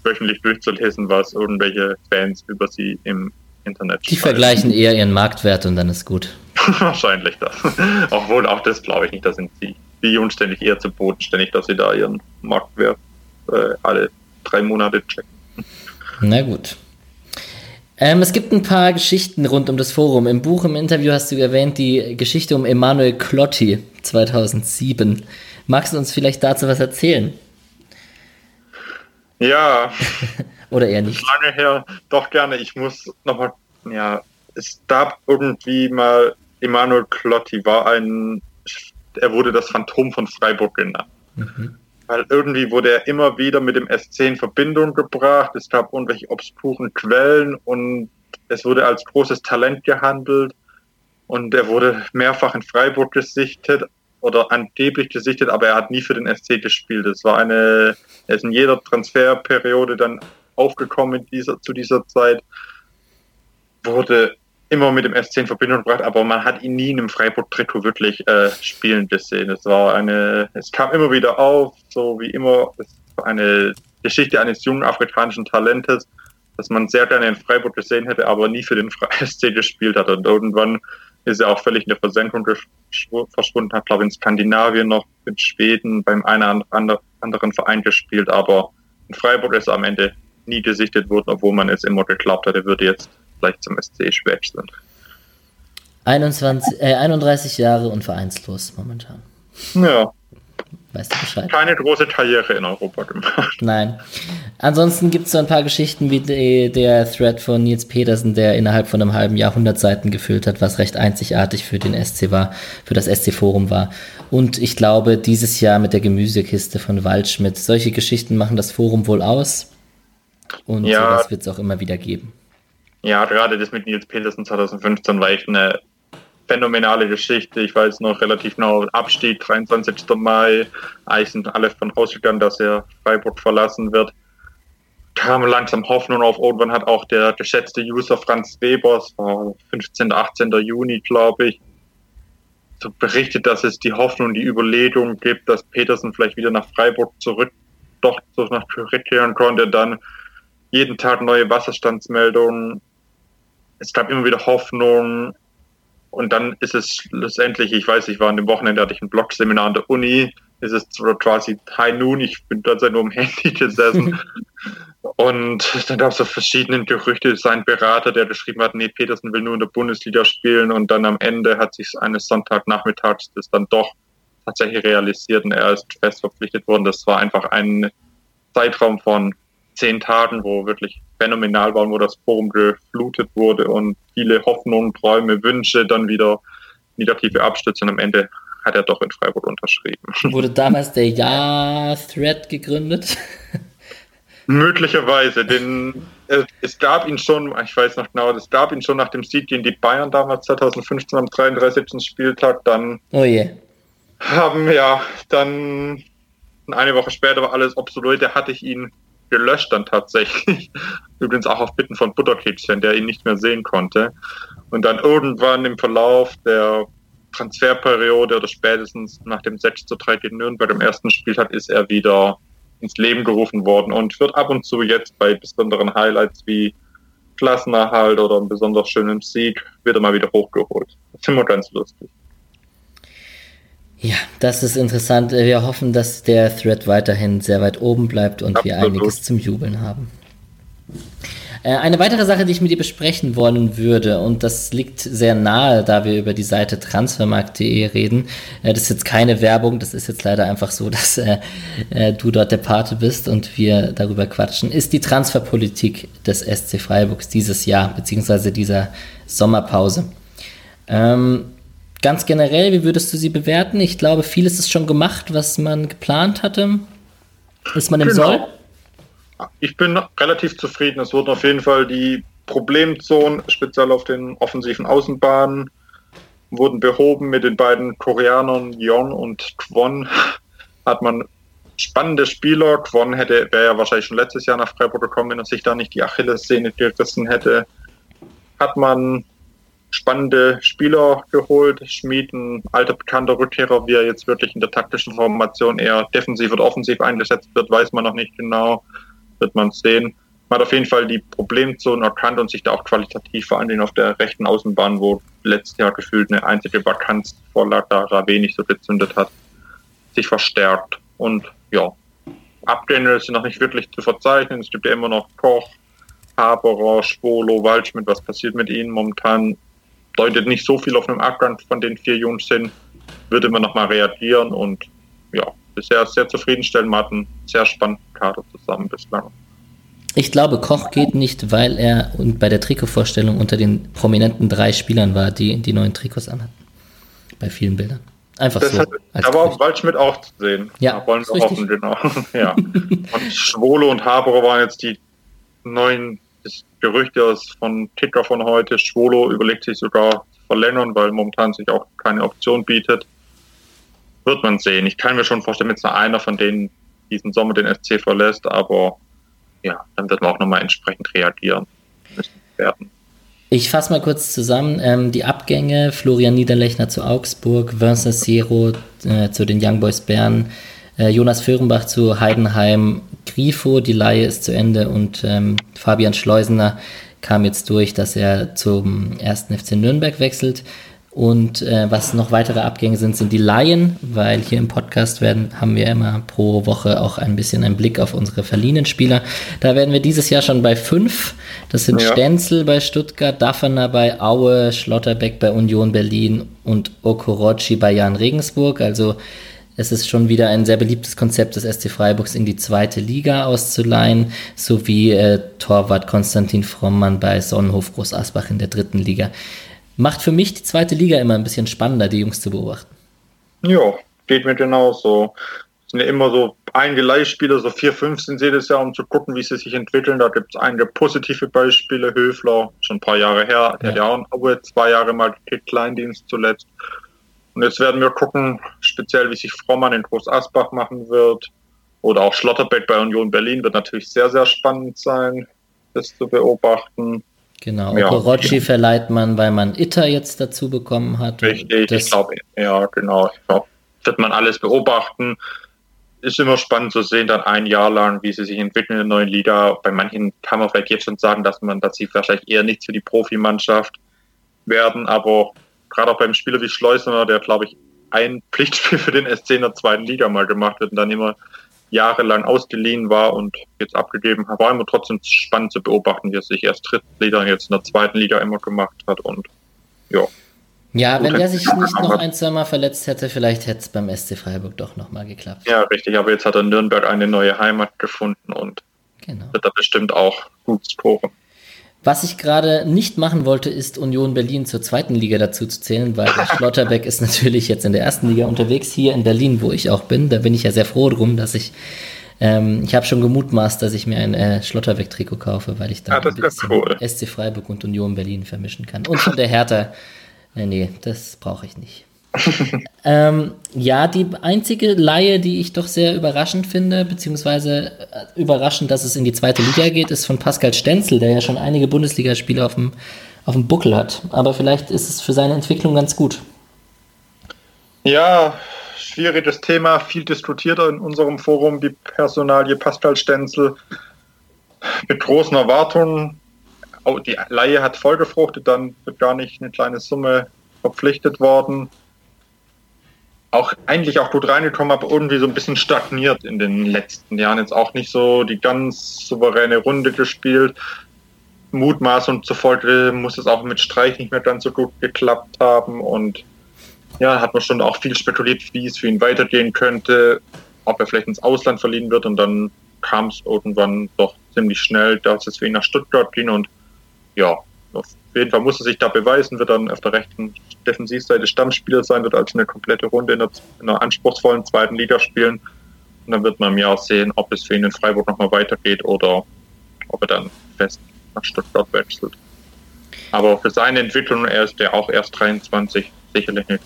wöchentlich durchzulesen, was irgendwelche Fans über sie im Internet Die vergleichen eher ihren Marktwert und dann ist gut. Wahrscheinlich das. Obwohl auch das glaube ich nicht, da sind die, die Jungs ständig eher zu bodenständig, dass sie da ihren Marktwert äh, alle drei Monate checken. Na gut. Ähm, es gibt ein paar Geschichten rund um das Forum. Im Buch, im Interview hast du erwähnt die Geschichte um Emanuel Clotti 2007. Magst du uns vielleicht dazu was erzählen? Ja. Oder eher nicht? Lange her, doch gerne. Ich muss nochmal, ja, es gab irgendwie mal, Emanuel Clotti war ein, er wurde das Phantom von Freiburg genannt. Mhm weil irgendwie wurde er immer wieder mit dem SC in Verbindung gebracht. Es gab irgendwelche obskuren Quellen und es wurde als großes Talent gehandelt und er wurde mehrfach in Freiburg gesichtet oder angeblich gesichtet, aber er hat nie für den SC gespielt. Es war eine, er ist in jeder Transferperiode dann aufgekommen dieser, zu dieser Zeit, wurde immer mit dem SC in Verbindung gebracht, aber man hat ihn nie in einem Freiburg-Trikot wirklich äh, spielen gesehen. Es war eine, es kam immer wieder auf, so wie immer, es war eine Geschichte eines jungen afrikanischen Talentes, das man sehr gerne in Freiburg gesehen hätte, aber nie für den SC gespielt hat. Und irgendwann ist er auch völlig in der Versenkung verschwunden, hat, glaube ich, in Skandinavien noch, in Schweden beim einen anderen Verein gespielt, aber in Freiburg ist er am Ende nie gesichtet worden, obwohl man es immer geglaubt hat, er würde jetzt vielleicht zum SC wechseln. 21, äh, 31 Jahre und vereinslos momentan. Ja. Weißt du Bescheid? Keine große Karriere in Europa gemacht. Nein. Ansonsten gibt es so ein paar Geschichten wie die, der Thread von Nils Petersen, der innerhalb von einem halben Jahr 100 Seiten gefüllt hat, was recht einzigartig für den SC war, für das SC-Forum war. Und ich glaube, dieses Jahr mit der Gemüsekiste von Waldschmidt. Solche Geschichten machen das Forum wohl aus. Und ja, sowas wird es auch immer wieder geben. Ja, gerade das mit Nils Petersen 2015 war echt eine phänomenale Geschichte. Ich weiß noch relativ genau, Abstieg 23. Mai. Eigentlich sind alle von ausgegangen, dass er Freiburg verlassen wird. Kam langsam Hoffnung auf. Irgendwann hat auch der geschätzte User Franz Weber, es war 15. 18. Juni, glaube ich, so berichtet, dass es die Hoffnung, die Überlegung gibt, dass Petersen vielleicht wieder nach Freiburg zurück, doch zurückkehren konnte. Dann jeden Tag neue Wasserstandsmeldungen, es gab immer wieder Hoffnung. Und dann ist es letztendlich, ich weiß, ich war an dem Wochenende, hatte ich ein Blogseminar an der Uni, ist es quasi High Noon, ich bin dort nur am Handy gesessen. und dann gab es so verschiedene Gerüchte, sein Berater, der geschrieben hat, nee, Petersen will nur in der Bundesliga spielen und dann am Ende hat sich eines Sonntagnachmittags das dann doch tatsächlich realisiert und er ist fest verpflichtet worden. Das war einfach ein Zeitraum von zehn Tagen, wo wirklich phänomenal waren, wo das Forum geflutet wurde und viele Hoffnungen, Träume, Wünsche, dann wieder negative Abstürze und am Ende hat er doch in Freiburg unterschrieben. Wurde damals der Ja-Thread gegründet? Möglicherweise, denn äh, es gab ihn schon, ich weiß noch genau, es gab ihn schon nach dem Sieg gegen die Bayern damals 2015 am 33. Spieltag, dann oh yeah. haben ja dann eine Woche später war alles obsolet, da hatte ich ihn gelöscht dann tatsächlich. Übrigens auch auf Bitten von Butterkekschen, der ihn nicht mehr sehen konnte. Und dann irgendwann im Verlauf der Transferperiode oder spätestens nach dem 6 zu 3 gegen Nürnberg im ersten Spiel hat, ist er wieder ins Leben gerufen worden und wird ab und zu jetzt bei besonderen Highlights wie Klassenerhalt oder einem besonders schönen Sieg wieder mal wieder hochgeholt. Das ist immer ganz lustig. Ja, das ist interessant. Wir hoffen, dass der Thread weiterhin sehr weit oben bleibt und Absolut. wir einiges zum Jubeln haben. Äh, eine weitere Sache, die ich mit dir besprechen wollen würde, und das liegt sehr nahe, da wir über die Seite transfermarkt.de reden. Äh, das ist jetzt keine Werbung, das ist jetzt leider einfach so, dass äh, du dort der Pate bist und wir darüber quatschen, ist die Transferpolitik des SC Freiburgs dieses Jahr, beziehungsweise dieser Sommerpause. Ähm, ganz generell, wie würdest du sie bewerten? Ich glaube, vieles ist schon gemacht, was man geplant hatte. Ist man im genau. Soll? ich bin relativ zufrieden. Es wurden auf jeden Fall die Problemzonen, speziell auf den offensiven Außenbahnen, wurden behoben mit den beiden Koreanern Yon und Kwon. Hat man spannende Spieler. Kwon hätte, wäre ja wahrscheinlich schon letztes Jahr nach Freiburg gekommen, wenn er sich da nicht die Achillessehne gerissen hätte. Hat man spannende Spieler geholt. Schmied, ein alter bekannter Rückkehrer, wie er jetzt wirklich in der taktischen Formation eher defensiv oder offensiv eingesetzt wird, weiß man noch nicht genau wird man sehen. Man hat auf jeden Fall die Problemzonen erkannt und sich da auch qualitativ, vor allen Dingen auf der rechten Außenbahn, wo letztes Jahr gefühlt eine einzige Vakanz vorlag, da nicht so gezündet hat, sich verstärkt. Und ja, Abgänge sind noch nicht wirklich zu verzeichnen. Es gibt ja immer noch Koch, Haberer, Schwolo, Waldschmidt. Was passiert mit ihnen? Momentan deutet nicht so viel auf einem Abgang von den vier Jungs hin. Würde man nochmal reagieren und ja, bisher sehr zufriedenstellend. Einen sehr spannenden Kader zusammen bislang. Ich glaube, Koch geht nicht, weil er bei der Trikotvorstellung unter den prominenten drei Spielern war, die die neuen Trikots anhatten. Bei vielen Bildern. Einfach das so. Hat, da war auch Waldschmidt auch zu sehen. Ja, da wollen wir hoffen, genau. ja. Und Schwolo und Haberer waren jetzt die neuen Gerüchte von Ticker von heute. Schwolo überlegt sich sogar zu verlängern, weil momentan sich auch keine Option bietet wird man sehen. Ich kann mir schon vorstellen, jetzt nur einer von denen diesen Sommer den SC verlässt, aber ja, dann wird man auch nochmal entsprechend reagieren werden. Ich fasse mal kurz zusammen. Ähm, die Abgänge: Florian Niederlechner zu Augsburg, Vincent Sero äh, zu den Young Boys Bern, äh, Jonas Föhrenbach zu Heidenheim, Grifo, die Laie ist zu Ende und ähm, Fabian Schleusener kam jetzt durch, dass er zum ersten FC Nürnberg wechselt. Und äh, was noch weitere Abgänge sind, sind die Laien, weil hier im Podcast werden, haben wir immer pro Woche auch ein bisschen einen Blick auf unsere verliehenen Spieler. Da werden wir dieses Jahr schon bei fünf. Das sind ja. Stenzel bei Stuttgart, Daffner bei Aue, Schlotterbeck bei Union Berlin und Okorochi bei Jan Regensburg. Also es ist schon wieder ein sehr beliebtes Konzept des SC Freiburgs in die zweite Liga auszuleihen, sowie äh, Torwart Konstantin Frommann bei Sonnenhof Groß Asbach in der dritten Liga. Macht für mich die zweite Liga immer ein bisschen spannender, die Jungs zu beobachten. Ja, geht mir genauso. Es sind ja immer so einige Leihspieler, so vier, fünf sind jedes Jahr, um zu gucken, wie sie sich entwickeln. Da gibt es einige positive Beispiele. Höfler, schon ein paar Jahre her, der ja. hat ja auch zwei Jahre mal gekickt, Kleindienst zuletzt. Und jetzt werden wir gucken, speziell wie sich Frommann in Groß Asbach machen wird. Oder auch Schlotterbeck bei Union Berlin wird natürlich sehr, sehr spannend sein, das zu beobachten. Genau, ja, Okorochi ja. verleiht man, weil man Itter jetzt dazu bekommen hat. Richtig, ich glaube, ja, genau. Ich glaub, wird man alles beobachten. Ist immer spannend zu sehen, dann ein Jahr lang, wie sie sich entwickeln in der neuen Liga. Bei manchen kann man vielleicht jetzt schon sagen, dass man, dass sie wahrscheinlich eher nicht für die Profimannschaft werden, aber gerade auch beim Spieler wie Schleusener, der glaube ich ein Pflichtspiel für den SC in der zweiten Liga mal gemacht wird und dann immer jahrelang ausgeliehen war und jetzt abgegeben hat, war immer trotzdem spannend zu beobachten, wie er sich erst Drittliga jetzt in der zweiten Liga immer gemacht hat und ja. Ja, wenn er sich nicht noch ein, zwei Mal verletzt hätte, vielleicht hätte es beim SC Freiburg doch nochmal geklappt. Ja, richtig, aber jetzt hat er Nürnberg eine neue Heimat gefunden und genau. wird da bestimmt auch gut scoren. Was ich gerade nicht machen wollte, ist Union Berlin zur zweiten Liga dazu zu zählen, weil Schlotterbeck ist natürlich jetzt in der ersten Liga unterwegs, hier in Berlin, wo ich auch bin. Da bin ich ja sehr froh drum, dass ich, ähm, ich habe schon gemutmaßt, dass ich mir ein äh, Schlotterbeck-Trikot kaufe, weil ich da ja, cool. SC Freiburg und Union Berlin vermischen kann. Und von der Hertha, äh, nee, das brauche ich nicht. ähm, ja, die einzige Laie, die ich doch sehr überraschend finde, beziehungsweise äh, überraschend, dass es in die zweite Liga geht, ist von Pascal Stenzel, der ja schon einige Bundesligaspiele auf dem, auf dem Buckel hat. Aber vielleicht ist es für seine Entwicklung ganz gut. Ja, schwieriges Thema, viel diskutierter in unserem Forum, die Personalie Pascal Stenzel. Mit großen Erwartungen. Die Laie hat vollgefruchtet, dann wird gar nicht eine kleine Summe verpflichtet worden auch eigentlich auch gut reingekommen, aber irgendwie so ein bisschen stagniert in den letzten Jahren. Jetzt auch nicht so die ganz souveräne Runde gespielt. Mutmaß und zufolge muss es auch mit Streich nicht mehr ganz so gut geklappt haben. Und ja, hat man schon auch viel spekuliert, wie es für ihn weitergehen könnte, ob er vielleicht ins Ausland verliehen wird. Und dann kam es irgendwann doch ziemlich schnell, dass es für ihn nach Stuttgart ging. Und ja, auf jeden Fall muss er sich da beweisen, wird dann auf der rechten Defensivseite Stammspieler sein, wird also eine komplette Runde in, der, in einer anspruchsvollen zweiten Liga spielen. Und dann wird man im Jahr sehen, ob es für ihn in Freiburg nochmal weitergeht oder ob er dann fest nach Stuttgart wechselt. Aber für seine Entwicklung, er ist ja auch erst 23, sicherlich eine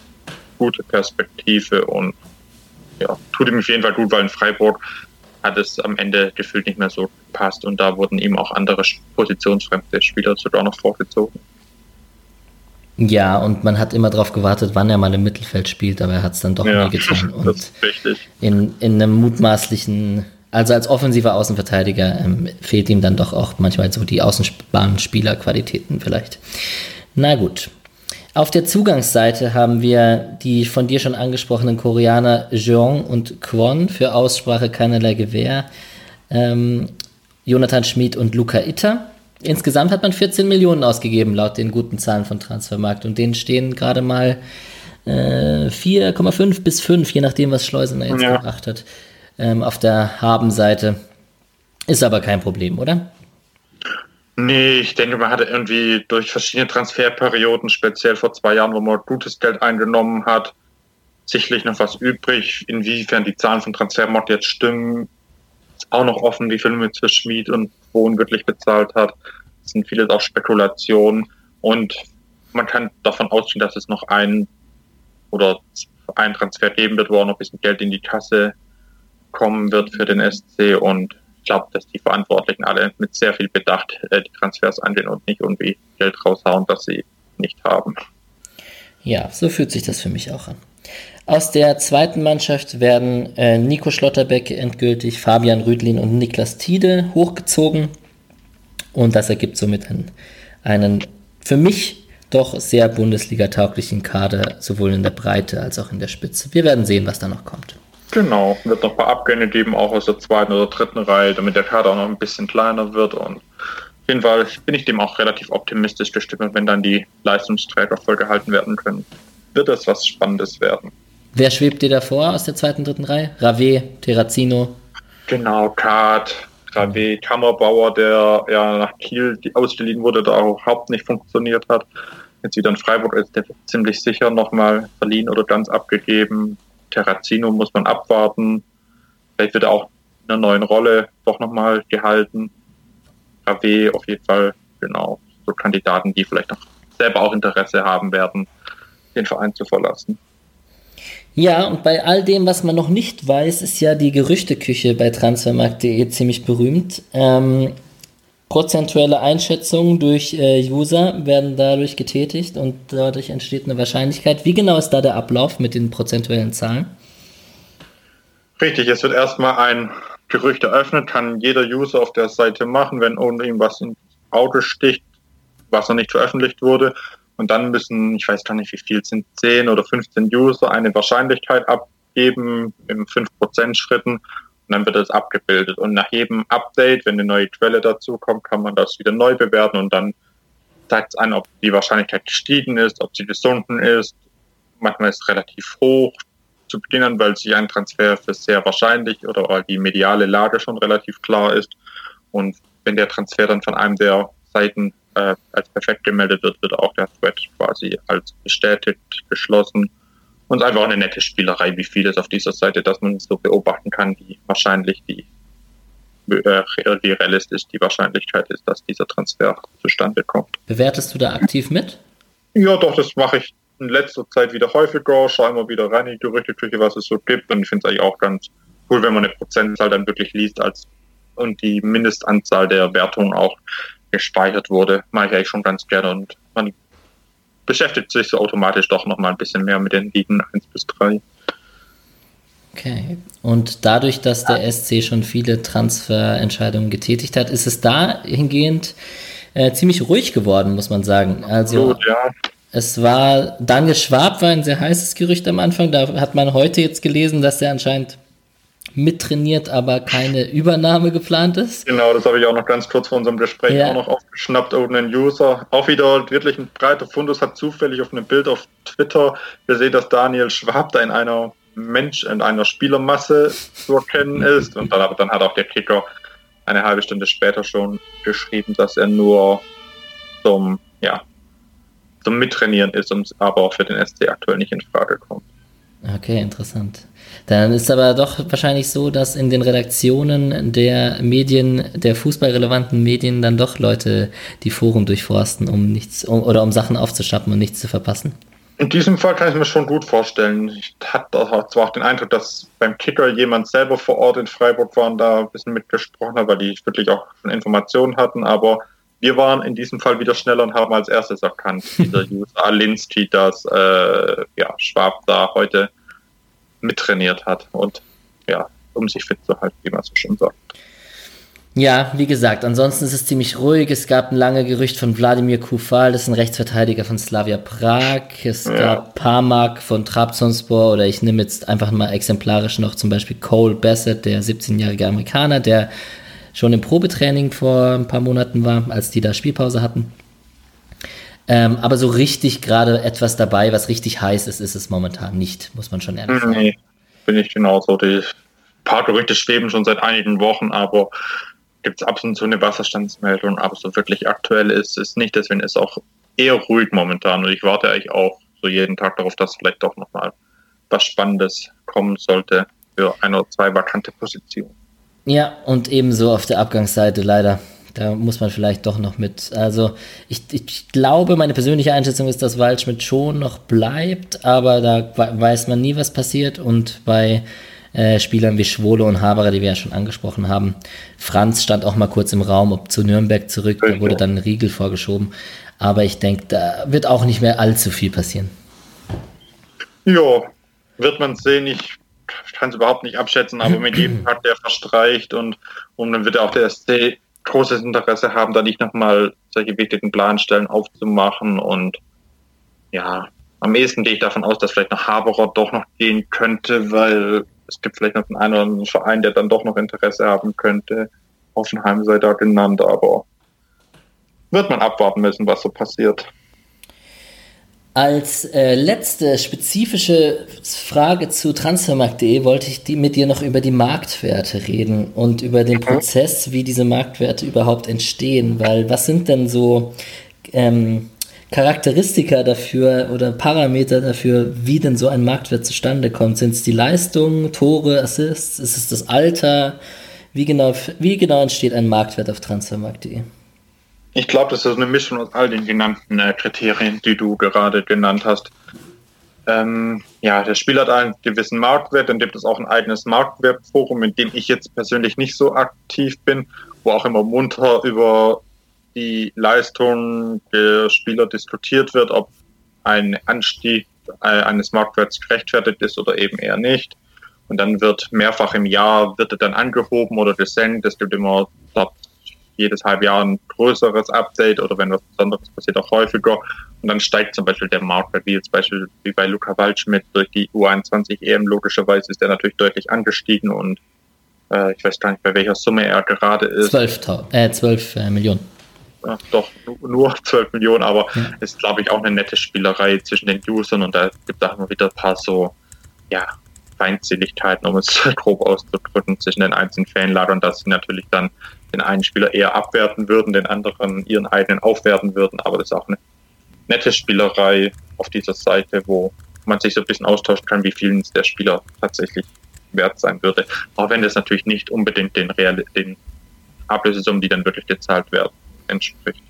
gute Perspektive und ja, tut ihm auf jeden Fall gut, weil in Freiburg hat es am Ende gefühlt nicht mehr so gepasst und da wurden ihm auch andere positionsfremde Spieler sogar noch vorgezogen. Ja, und man hat immer darauf gewartet, wann er mal im Mittelfeld spielt, aber er hat es dann doch ja, nie getan. Und das ist richtig. In, in einem mutmaßlichen, also als offensiver Außenverteidiger ähm, fehlt ihm dann doch auch manchmal so die Außenbahnspielerqualitäten vielleicht. Na gut. Auf der Zugangsseite haben wir die von dir schon angesprochenen Koreaner Jeong und Kwon für Aussprache keinerlei Gewähr. Ähm, Jonathan Schmid und Luca Itter Insgesamt hat man 14 Millionen ausgegeben, laut den guten Zahlen von Transfermarkt. Und denen stehen gerade mal äh, 4,5 bis 5, je nachdem, was Schleusener jetzt ja. gebracht hat, ähm, auf der Habenseite. Ist aber kein Problem, oder? Nee, ich denke, man hatte irgendwie durch verschiedene Transferperioden, speziell vor zwei Jahren, wo man gutes Geld eingenommen hat, sicherlich noch was übrig. Inwiefern die Zahlen von Transfermarkt jetzt stimmen, ist auch noch offen, wie viel mit Schmied und Wohn wirklich bezahlt hat. Das sind vieles auch Spekulationen und man kann davon ausgehen, dass es noch ein oder ein Transfer geben wird, wo auch noch ein bisschen Geld in die Kasse kommen wird für den SC und glaube, dass die Verantwortlichen alle mit sehr viel Bedacht äh, die Transfers angehen und nicht irgendwie Geld raushauen, das sie nicht haben. Ja, so fühlt sich das für mich auch an. Aus der zweiten Mannschaft werden äh, Nico Schlotterbeck endgültig, Fabian Rüdlin und Niklas Tiede hochgezogen. Und das ergibt somit einen, einen für mich doch sehr Bundesliga-tauglichen Kader, sowohl in der Breite als auch in der Spitze. Wir werden sehen, was da noch kommt. Genau, wird noch ein paar Abgänge geben, auch aus der zweiten oder dritten Reihe, damit der Kader auch noch ein bisschen kleiner wird. Und auf jeden Fall bin ich dem auch relativ optimistisch gestimmt, wenn dann die Leistungsträger vollgehalten werden können. Wird das was Spannendes werden. Wer schwebt dir davor aus der zweiten, dritten Reihe? Rave, Terrazino? Genau, Kart, Rave, Kammerbauer, der ja nach Kiel ausgeliehen wurde, da auch überhaupt nicht funktioniert hat. Jetzt wieder in Freiburg ist der ziemlich sicher nochmal verliehen oder ganz abgegeben. Terrazino muss man abwarten. Vielleicht wird er auch in einer neuen Rolle doch nochmal gehalten. Rave auf jeden Fall, genau, so Kandidaten, die vielleicht noch selber auch Interesse haben werden, den Verein zu verlassen. Ja, und bei all dem, was man noch nicht weiß, ist ja die Gerüchteküche bei transfermarkt.de ziemlich berühmt. Ähm, prozentuelle Einschätzungen durch äh, User werden dadurch getätigt und dadurch entsteht eine Wahrscheinlichkeit. Wie genau ist da der Ablauf mit den prozentuellen Zahlen? Richtig, es wird erstmal ein Gerücht eröffnet, kann jeder User auf der Seite machen, wenn irgendwas ins Auge sticht, was noch nicht veröffentlicht wurde, und dann müssen, ich weiß gar nicht wie viel sind, 10 oder 15 User eine Wahrscheinlichkeit abgeben in 5% Schritten und dann wird das abgebildet. Und nach jedem Update, wenn eine neue Quelle dazu kommt, kann man das wieder neu bewerten und dann zeigt es an, ob die Wahrscheinlichkeit gestiegen ist, ob sie gesunken ist. Manchmal ist es relativ hoch zu beginnen, weil sich ein Transfer für sehr wahrscheinlich oder weil die mediale Lage schon relativ klar ist. Und wenn der Transfer dann von einem der Seiten äh, als perfekt gemeldet wird, wird auch der Thread quasi als bestätigt geschlossen. Und einfach eine nette Spielerei, wie viel es auf dieser Seite, dass man so beobachten kann, wie wahrscheinlich die, äh, wie realistisch die Wahrscheinlichkeit ist, dass dieser Transfer zustande kommt. Bewertest du da aktiv mit? Ja, doch, das mache ich in letzter Zeit wieder häufiger, schau immer wieder rein in die Gerüchteküche, was es so gibt. Und ich finde es eigentlich auch ganz cool, wenn man eine Prozentzahl dann wirklich liest als und die Mindestanzahl der Wertungen auch gespeichert wurde. Mache ich eigentlich schon ganz gerne und man beschäftigt sich so automatisch doch nochmal ein bisschen mehr mit den Ligen 1 bis 3. Okay. Und dadurch, dass der SC schon viele Transferentscheidungen getätigt hat, ist es dahingehend äh, ziemlich ruhig geworden, muss man sagen. Also Gut, ja. es war, Daniel Schwab war ein sehr heißes Gerücht am Anfang. Da hat man heute jetzt gelesen, dass er anscheinend mittrainiert, aber keine Übernahme geplant ist. Genau, das habe ich auch noch ganz kurz vor unserem Gespräch ja. auch noch aufgeschnappt. Irgendein User, auch wieder wirklich ein breiter Fundus, hat zufällig auf einem Bild auf Twitter gesehen, dass Daniel Schwab da in einer Mensch, in einer Spielermasse zu erkennen ist. Und dann, aber dann hat auch der Kicker eine halbe Stunde später schon geschrieben, dass er nur zum, ja, zum Mittrainieren ist, und aber für den SC aktuell nicht in Frage kommt. Okay, interessant. Dann ist aber doch wahrscheinlich so, dass in den Redaktionen der Medien, der fußballrelevanten Medien, dann doch Leute die Foren durchforsten, um nichts um, oder um Sachen aufzuschnappen und nichts zu verpassen. In diesem Fall kann ich mir schon gut vorstellen. Ich hatte zwar auch den Eindruck, dass beim Kicker jemand selber vor Ort in Freiburg war und da ein bisschen mitgesprochen hat, weil die wirklich auch schon Informationen hatten, aber wir waren in diesem Fall wieder schneller und haben als erstes erkannt, dieser User Alinsky, dass äh, ja, Schwab da heute mittrainiert hat und ja, um sich fit zu halten, wie man so schon sagt. Ja, wie gesagt, ansonsten ist es ziemlich ruhig. Es gab ein lange Gerücht von Wladimir Kufal, das ist ein Rechtsverteidiger von Slavia Prag. Es ja. gab Parmak von Trabzonspor oder ich nehme jetzt einfach mal exemplarisch noch zum Beispiel Cole Bassett, der 17-jährige Amerikaner, der schon im Probetraining vor ein paar Monaten war, als die da Spielpause hatten. Ähm, aber so richtig gerade etwas dabei, was richtig heiß ist, ist es momentan nicht, muss man schon ehrlich sagen. Nee, bin ich genauso. Die paar Gerüchte schweben schon seit einigen Wochen, aber gibt es ab und zu eine Wasserstandsmeldung, aber so wirklich aktuell ist es nicht. Deswegen ist es auch eher ruhig momentan und ich warte eigentlich auch so jeden Tag darauf, dass vielleicht doch nochmal was Spannendes kommen sollte für eine oder zwei vakante Positionen. Ja, und ebenso auf der Abgangsseite leider. Da muss man vielleicht doch noch mit. Also, ich, ich glaube, meine persönliche Einschätzung ist, dass Waldschmidt schon noch bleibt, aber da weiß man nie, was passiert. Und bei äh, Spielern wie Schwole und Haberer, die wir ja schon angesprochen haben. Franz stand auch mal kurz im Raum, ob zu Nürnberg zurück, da wurde dann ein Riegel vorgeschoben. Aber ich denke, da wird auch nicht mehr allzu viel passieren. Ja, wird man sehen. Ich kann es überhaupt nicht abschätzen, aber mit jedem Tag, der verstreicht und, und dann wird auch der SC großes Interesse haben, da nicht nochmal solche wichtigen Planstellen aufzumachen und ja, am ehesten gehe ich davon aus, dass vielleicht noch Haberer doch noch gehen könnte, weil es gibt vielleicht noch einen oder anderen Verein, der dann doch noch Interesse haben könnte. Hoffenheim sei da genannt, aber wird man abwarten müssen, was so passiert. Als äh, letzte spezifische Frage zu transfermarkt.de wollte ich die, mit dir noch über die Marktwerte reden und über den mhm. Prozess, wie diese Marktwerte überhaupt entstehen. Weil was sind denn so ähm, Charakteristika dafür oder Parameter dafür, wie denn so ein Marktwert zustande kommt? Sind es die Leistungen, Tore, Assists? Ist es das Alter? Wie genau, wie genau entsteht ein Marktwert auf transfermarkt.de? Ich glaube, das ist eine Mischung aus all den genannten äh, Kriterien, die du gerade genannt hast. Ähm, ja, der Spieler hat einen gewissen Marktwert, dann gibt es auch ein eigenes Marktwertforum, in dem ich jetzt persönlich nicht so aktiv bin, wo auch immer munter über die Leistung der Spieler diskutiert wird, ob ein Anstieg äh, eines Marktwerts gerechtfertigt ist oder eben eher nicht. Und dann wird mehrfach im Jahr wird er dann angehoben oder gesenkt. Es gibt immer jedes halbe Jahr ein größeres Update oder wenn was Besonderes passiert, auch häufiger. Und dann steigt zum Beispiel der Marktwert, wie jetzt Beispiel wie bei Luca Waldschmidt durch die U21 EM. Logischerweise ist der natürlich deutlich angestiegen und äh, ich weiß gar nicht, bei welcher Summe er gerade ist. 12, äh, 12 äh, Millionen. Ja, doch, nur 12 Millionen, aber ja. ist, glaube ich, auch eine nette Spielerei zwischen den Usern und da gibt es auch immer wieder ein paar so, ja, Feindseligkeiten, um es grob auszudrücken, zwischen den einzelnen Fanlagern, dass sie natürlich dann den einen Spieler eher abwerten würden, den anderen ihren eigenen aufwerten würden. Aber das ist auch eine nette Spielerei auf dieser Seite, wo man sich so ein bisschen austauschen kann, wie viel der Spieler tatsächlich wert sein würde. Auch wenn das natürlich nicht unbedingt den, den Ablösesummen, die dann wirklich gezahlt werden, entspricht.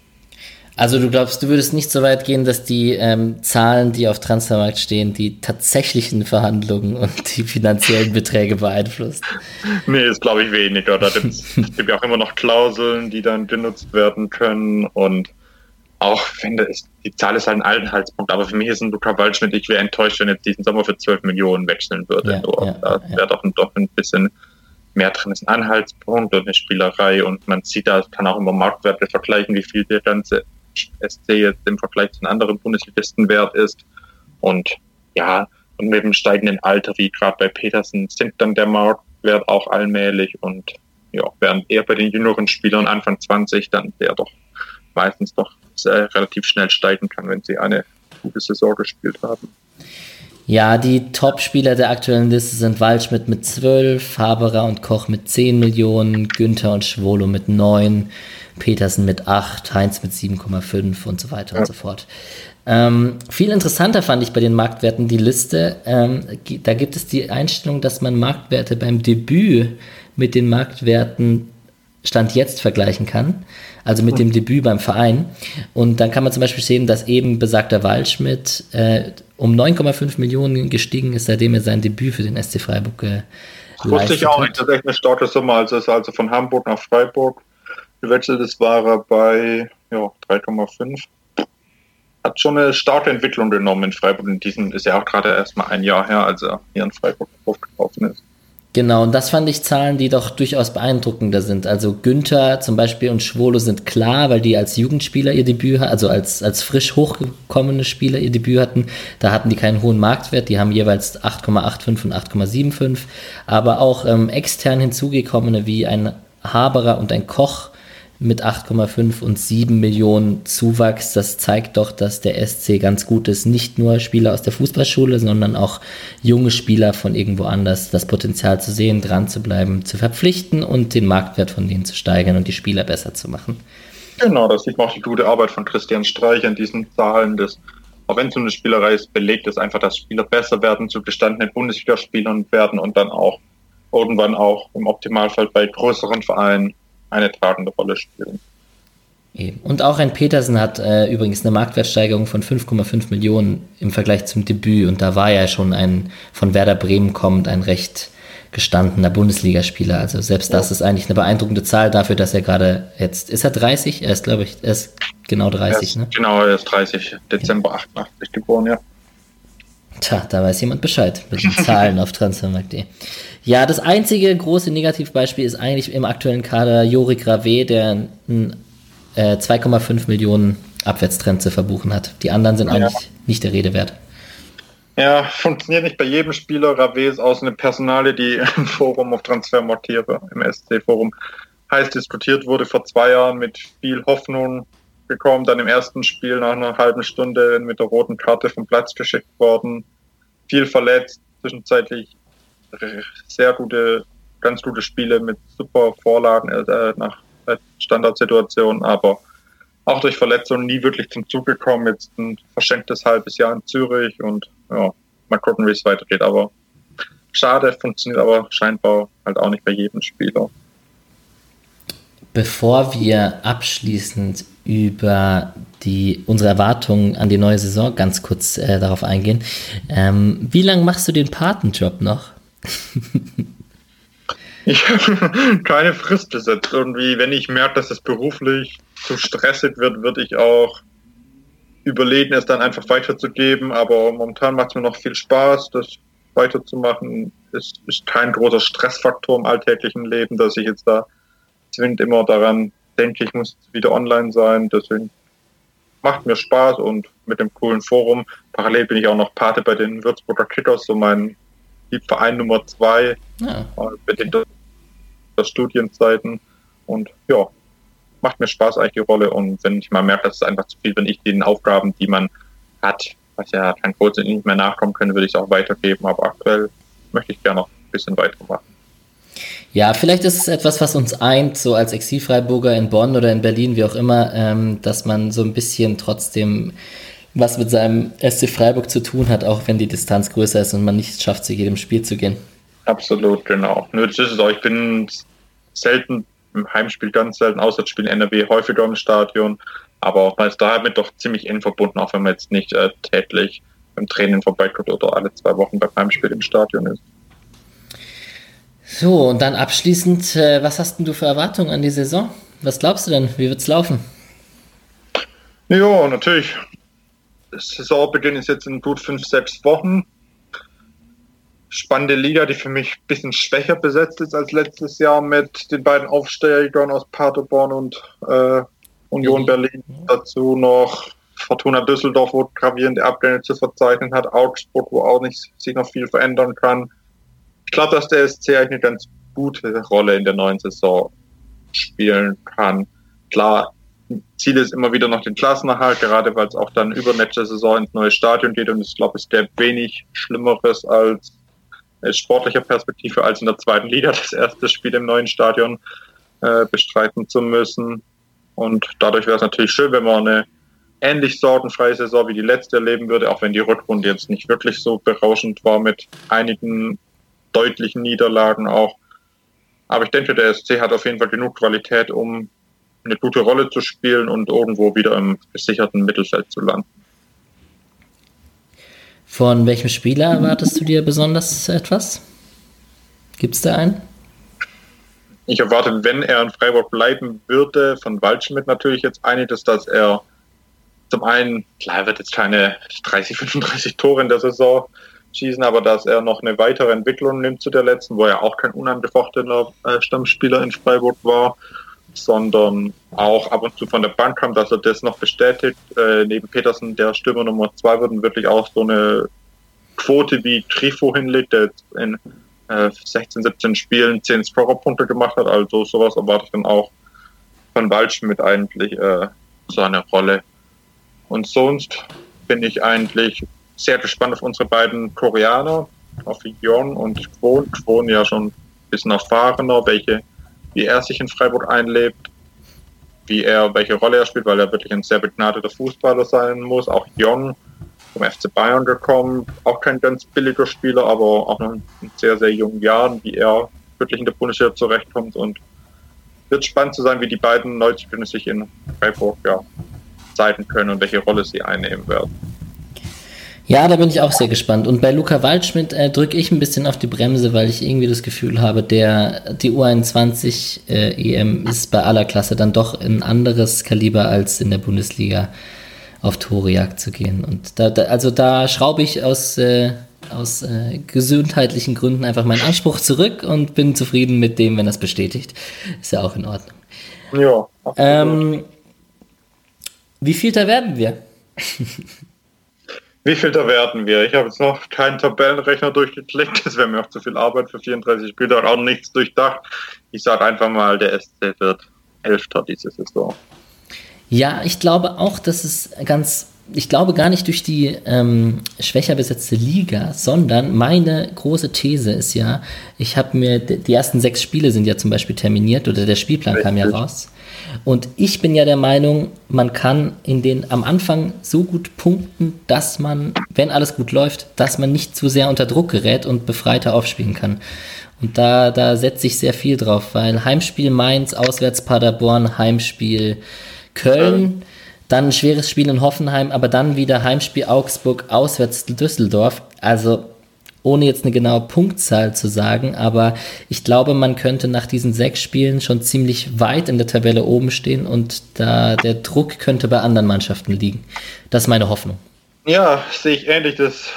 Also du glaubst, du würdest nicht so weit gehen, dass die ähm, Zahlen, die auf Transfermarkt stehen, die tatsächlichen Verhandlungen und die finanziellen Beträge beeinflusst? Nee, ist glaube ich weniger. Da gibt es ja auch immer noch Klauseln, die dann genutzt werden können und auch finde ich, die Zahl ist halt ein Altenhaltspunkt, aber für mich ist ein Luca Waldschmidt, ich wäre enttäuscht, wenn jetzt diesen Sommer für 12 Millionen wechseln würde. Ja, so, ja, da wäre ja. doch, doch ein bisschen mehr drin ist ein Anhaltspunkt und eine Spielerei und man sieht da, kann auch immer Marktwerte vergleichen, wie viel der ganze SC jetzt im Vergleich zu den anderen Bundesligisten wert ist. Und ja, und mit dem steigenden Alter, wie gerade bei Petersen, sinkt dann der Marktwert auch allmählich und ja, während eher bei den jüngeren Spielern Anfang 20 dann der doch meistens doch relativ schnell steigen kann, wenn sie eine gute Saison gespielt haben. Ja, die Top-Spieler der aktuellen Liste sind Waldschmidt mit 12, Haberer und Koch mit 10 Millionen, Günther und Schwolo mit 9, Petersen mit 8, Heinz mit 7,5 und so weiter ja. und so fort. Ähm, viel interessanter fand ich bei den Marktwerten die Liste. Ähm, da gibt es die Einstellung, dass man Marktwerte beim Debüt mit den Marktwerten Stand jetzt vergleichen kann, also mit dem Debüt beim Verein. Und dann kann man zum Beispiel sehen, dass eben besagter Waldschmidt äh, um 9,5 Millionen gestiegen ist, seitdem er sein Debüt für den SC Freiburg äh, Wusste ich auch nicht, das ist echt eine starke Summe. Also ist also von Hamburg nach Freiburg gewechselt ist, war er bei ja, 3,5. Hat schon eine starke Entwicklung genommen in Freiburg. In diesem ist ja auch gerade erst mal ein Jahr her, als er hier in Freiburg aufgelaufen ist. Genau, und das fand ich Zahlen, die doch durchaus beeindruckender sind. Also Günther zum Beispiel und Schwolo sind klar, weil die als Jugendspieler ihr Debüt also als, als frisch hochgekommene Spieler ihr Debüt hatten. Da hatten die keinen hohen Marktwert, die haben jeweils 8,85 und 8,75. Aber auch ähm, extern hinzugekommene wie ein Haberer und ein Koch mit 8,5 und 7 Millionen Zuwachs. Das zeigt doch, dass der SC ganz gut ist. Nicht nur Spieler aus der Fußballschule, sondern auch junge Spieler von irgendwo anders. Das Potenzial zu sehen, dran zu bleiben, zu verpflichten und den Marktwert von denen zu steigern und die Spieler besser zu machen. Genau, das sieht man auch die gute Arbeit von Christian Streich an diesen Zahlen. Das, auch wenn es eine Spielerei ist, belegt es einfach, dass Spieler besser werden, zu gestandenen Bundesligaspielern werden und dann auch irgendwann auch im Optimalfall bei größeren Vereinen eine tragende Rolle spielen. Und auch ein Petersen hat äh, übrigens eine Marktwertsteigerung von 5,5 Millionen im Vergleich zum Debüt. Und da war ja schon ein von Werder Bremen kommend ein recht gestandener Bundesligaspieler. Also selbst ja. das ist eigentlich eine beeindruckende Zahl dafür, dass er gerade jetzt, ist er 30? Er ist, glaube ich, er ist genau 30, ist, ne? Genau, er ist 30, Dezember 88 geboren, ja. Tja, da weiß jemand Bescheid mit den Zahlen auf Transfermarkt.de. Ja, das einzige große Negativbeispiel ist eigentlich im aktuellen Kader Jorik Rave, der einen äh, 2,5 Millionen Abwärtstrend zu verbuchen hat. Die anderen sind ja. eigentlich nicht der Rede wert. Ja, funktioniert nicht bei jedem Spieler. Rave ist aus einer Personale, die im Forum auf Transfermarkiere, im SC-Forum, heiß diskutiert wurde vor zwei Jahren mit viel Hoffnung gekommen, dann im ersten Spiel nach einer halben Stunde mit der roten Karte vom Platz geschickt worden, viel verletzt, zwischenzeitlich sehr gute, ganz gute Spiele mit super Vorlagen äh, nach Standardsituationen, aber auch durch Verletzungen nie wirklich zum Zug gekommen. Jetzt ein verschenktes halbes Jahr in Zürich und ja, mal gucken, wie es weitergeht. Aber schade, funktioniert aber scheinbar halt auch nicht bei jedem Spieler. Bevor wir abschließend über die, unsere Erwartungen an die neue Saison ganz kurz äh, darauf eingehen, ähm, wie lange machst du den Patenjob noch? ich habe keine Frist gesetzt. Irgendwie, wenn ich merke, dass es beruflich zu stressig wird, würde ich auch überlegen, es dann einfach weiterzugeben. Aber momentan macht es mir noch viel Spaß, das weiterzumachen. Es ist kein großer Stressfaktor im alltäglichen Leben, dass ich jetzt da zwingend immer daran denke, ich muss wieder online sein. Deswegen macht mir Spaß und mit dem coolen Forum. Parallel bin ich auch noch Pate bei den Würzburger Kickers, so mein Verein Nummer zwei ja. mit den Studienzeiten. Und ja, macht mir Spaß eigentlich die Rolle. Und wenn ich mal merke, dass es einfach zu viel, wenn ich den Aufgaben, die man hat, was ja kein Code nicht mehr nachkommen können, würde ich es auch weitergeben. Aber aktuell möchte ich gerne noch ein bisschen weitermachen. Ja, vielleicht ist es etwas, was uns eint, so als Exilfreiburger in Bonn oder in Berlin, wie auch immer, ähm, dass man so ein bisschen trotzdem was mit seinem SC Freiburg zu tun hat, auch wenn die Distanz größer ist und man nicht schafft, zu jedem Spiel zu gehen. Absolut, genau. Nö, das ist es auch. Ich bin selten im Heimspiel ganz selten, Auswärtsspiel in NRW häufiger im Stadion. Aber man ist damit doch ziemlich eng verbunden, auch wenn man jetzt nicht äh, täglich beim Training vorbeikommt oder alle zwei Wochen beim Heimspiel im Stadion ist. So, und dann abschließend, äh, was hast denn du für Erwartungen an die Saison? Was glaubst du denn? Wie wird es laufen? Ja, natürlich. Saisonbeginn ist jetzt in gut fünf, sechs Wochen. Spannende Liga, die für mich ein bisschen schwächer besetzt ist als letztes Jahr mit den beiden Aufsteigern aus Paderborn und äh, Union mhm. Berlin. Dazu noch Fortuna Düsseldorf, wo gravierende Abgänge zu verzeichnen hat. Augsburg, wo auch nicht sich noch viel verändern kann. Ich glaube, dass der SC eigentlich eine ganz gute Rolle in der neuen Saison spielen kann. Klar, Ziel ist immer wieder noch den Klassenerhalt, gerade weil es auch dann über nächste Saison ins neue Stadion geht und ich glaube, es gäbe wenig Schlimmeres als aus sportlicher Perspektive als in der zweiten Liga das erste Spiel im neuen Stadion äh, bestreiten zu müssen. Und dadurch wäre es natürlich schön, wenn man eine ähnlich sorgenfreie Saison wie die letzte erleben würde, auch wenn die Rückrunde jetzt nicht wirklich so berauschend war mit einigen deutlichen Niederlagen auch. Aber ich denke, der SC hat auf jeden Fall genug Qualität, um eine gute Rolle zu spielen und irgendwo wieder im gesicherten Mittelfeld zu landen. Von welchem Spieler erwartest du dir besonders etwas? Gibt es da einen? Ich erwarte, wenn er in Freiburg bleiben würde, von Waldschmidt natürlich jetzt einiges, dass er zum einen, klar, er wird jetzt keine 30, 35 Tore in der Saison schießen, aber dass er noch eine weitere Entwicklung nimmt zu der letzten, wo er auch kein unangefochtener äh, Stammspieler in Freiburg war, sondern auch ab und zu von der Bank kam, dass er das noch bestätigt. Äh, neben Petersen, der Stürmer Nummer zwei wird, wirklich auch so eine Quote wie Trifo hinlegt, der jetzt in äh, 16, 17 Spielen 10 Scorerpunkte gemacht hat. Also sowas erwarte ich dann auch von Waldschmidt eigentlich äh, so eine Rolle. Und sonst bin ich eigentlich sehr gespannt auf unsere beiden Koreaner, auf Yon und Kwon. Kwon ja schon ein bisschen erfahrener, welche, wie er sich in Freiburg einlebt, wie er, welche Rolle er spielt, weil er wirklich ein sehr begnadeter Fußballer sein muss. Auch Yon vom FC Bayern gekommen, auch kein ganz billiger Spieler, aber auch noch in sehr, sehr jungen Jahren, wie er wirklich in der Bundesliga zurechtkommt und wird spannend zu sein, wie die beiden Neuzugänge sich in Freiburg ja, zeigen können und welche Rolle sie einnehmen werden. Ja, da bin ich auch sehr gespannt. Und bei Luca Waldschmidt äh, drücke ich ein bisschen auf die Bremse, weil ich irgendwie das Gefühl habe, der, die U21 äh, EM ist bei aller Klasse dann doch ein anderes Kaliber als in der Bundesliga auf Torejagd zu gehen. Und da, da also da schraube ich aus, äh, aus äh, gesundheitlichen Gründen einfach meinen Anspruch zurück und bin zufrieden mit dem, wenn das bestätigt. Ist ja auch in Ordnung. Ja. Ähm, wie viel da werden wir? Wie viel da werden wir? Ich habe jetzt noch keinen Tabellenrechner durchgeklickt. Das wäre mir auch zu viel Arbeit für 34 Spiele und auch nichts durchdacht. Ich sage einfach mal, der SC wird Elfter diese Saison. Ja, ich glaube auch, dass es ganz, ich glaube gar nicht durch die ähm, schwächer besetzte Liga, sondern meine große These ist ja, ich habe mir, die ersten sechs Spiele sind ja zum Beispiel terminiert oder der Spielplan Richtig. kam ja raus. Und ich bin ja der Meinung, man kann in den am Anfang so gut punkten, dass man, wenn alles gut läuft, dass man nicht zu sehr unter Druck gerät und befreiter aufspielen kann. Und da, da setze ich sehr viel drauf, weil Heimspiel Mainz, auswärts Paderborn, Heimspiel Köln, dann ein schweres Spiel in Hoffenheim, aber dann wieder Heimspiel Augsburg, auswärts Düsseldorf. Also ohne jetzt eine genaue Punktzahl zu sagen, aber ich glaube, man könnte nach diesen sechs Spielen schon ziemlich weit in der Tabelle oben stehen und da der Druck könnte bei anderen Mannschaften liegen. Das ist meine Hoffnung. Ja, sehe ich ähnlich. Das,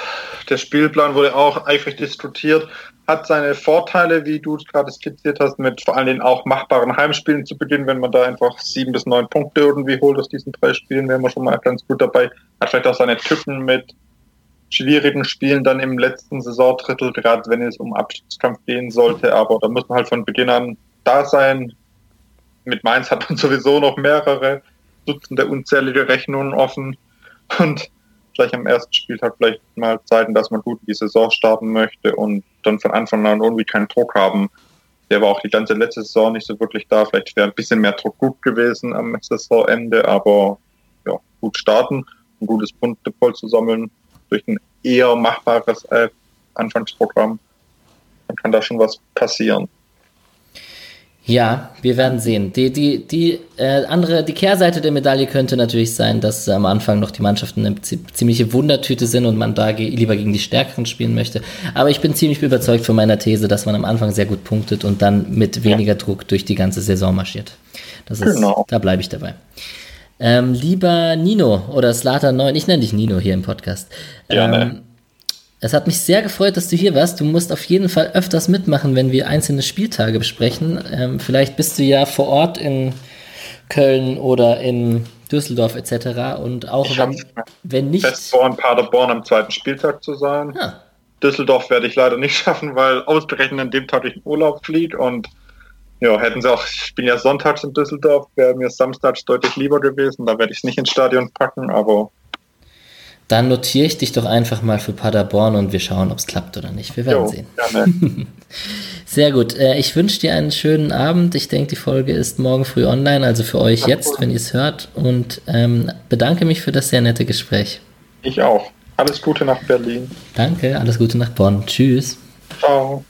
der Spielplan wurde auch eifrig diskutiert, hat seine Vorteile, wie du es gerade skizziert hast, mit vor allem auch machbaren Heimspielen zu beginnen. Wenn man da einfach sieben bis neun Punkte irgendwie holt aus diesen drei Spielen, wäre man schon mal ganz gut dabei. Hat vielleicht auch seine Tücken mit schwierigen Spielen dann im letzten Saisondrittel, gerade wenn es um Abstiegskampf gehen sollte. Aber da muss man halt von Beginn an da sein. Mit Mainz hat man sowieso noch mehrere Dutzende unzählige Rechnungen offen und gleich am ersten Spieltag vielleicht mal zeigen, dass man gut in die Saison starten möchte und dann von Anfang an irgendwie keinen Druck haben. Der war auch die ganze letzte Saison nicht so wirklich da. Vielleicht wäre ein bisschen mehr Druck gut gewesen am Saisonende, aber ja, gut starten, ein gutes Punktepool zu sammeln durch ein eher machbares äh, Anfangsprogramm, dann kann da schon was passieren. Ja, wir werden sehen. Die, die, die äh, andere, die Kehrseite der Medaille könnte natürlich sein, dass am Anfang noch die Mannschaften eine ziemliche Wundertüte sind und man da ge lieber gegen die Stärkeren spielen möchte. Aber ich bin ziemlich überzeugt von meiner These, dass man am Anfang sehr gut punktet und dann mit weniger. Druck durch die ganze Saison marschiert. Das ist, genau. Da bleibe ich dabei. Ähm, lieber Nino oder Slater 9, ich nenne dich Nino hier im Podcast. Ja, ähm. Es hat mich sehr gefreut, dass du hier warst. Du musst auf jeden Fall öfters mitmachen, wenn wir einzelne Spieltage besprechen. Ähm, vielleicht bist du ja vor Ort in Köln oder in Düsseldorf etc. Und auch wenn, wenn nicht. Fest vor, in Paderborn am zweiten Spieltag zu sein. Ja. Ah. Düsseldorf werde ich leider nicht schaffen, weil ausgerechnet an dem Tag ich in Urlaub fliege und ja, hätten sie auch, ich bin ja sonntags in Düsseldorf, wäre mir samstags deutlich lieber gewesen, da werde ich es nicht ins Stadion packen, aber dann notiere ich dich doch einfach mal für Paderborn und wir schauen, ob es klappt oder nicht. Wir werden jo, sehen. Gerne. Sehr gut. Äh, ich wünsche dir einen schönen Abend. Ich denke, die Folge ist morgen früh online, also für euch jetzt, wenn ihr es hört. Und ähm, bedanke mich für das sehr nette Gespräch. Ich auch. Alles Gute nach Berlin. Danke, alles Gute nach Bonn. Tschüss. Ciao.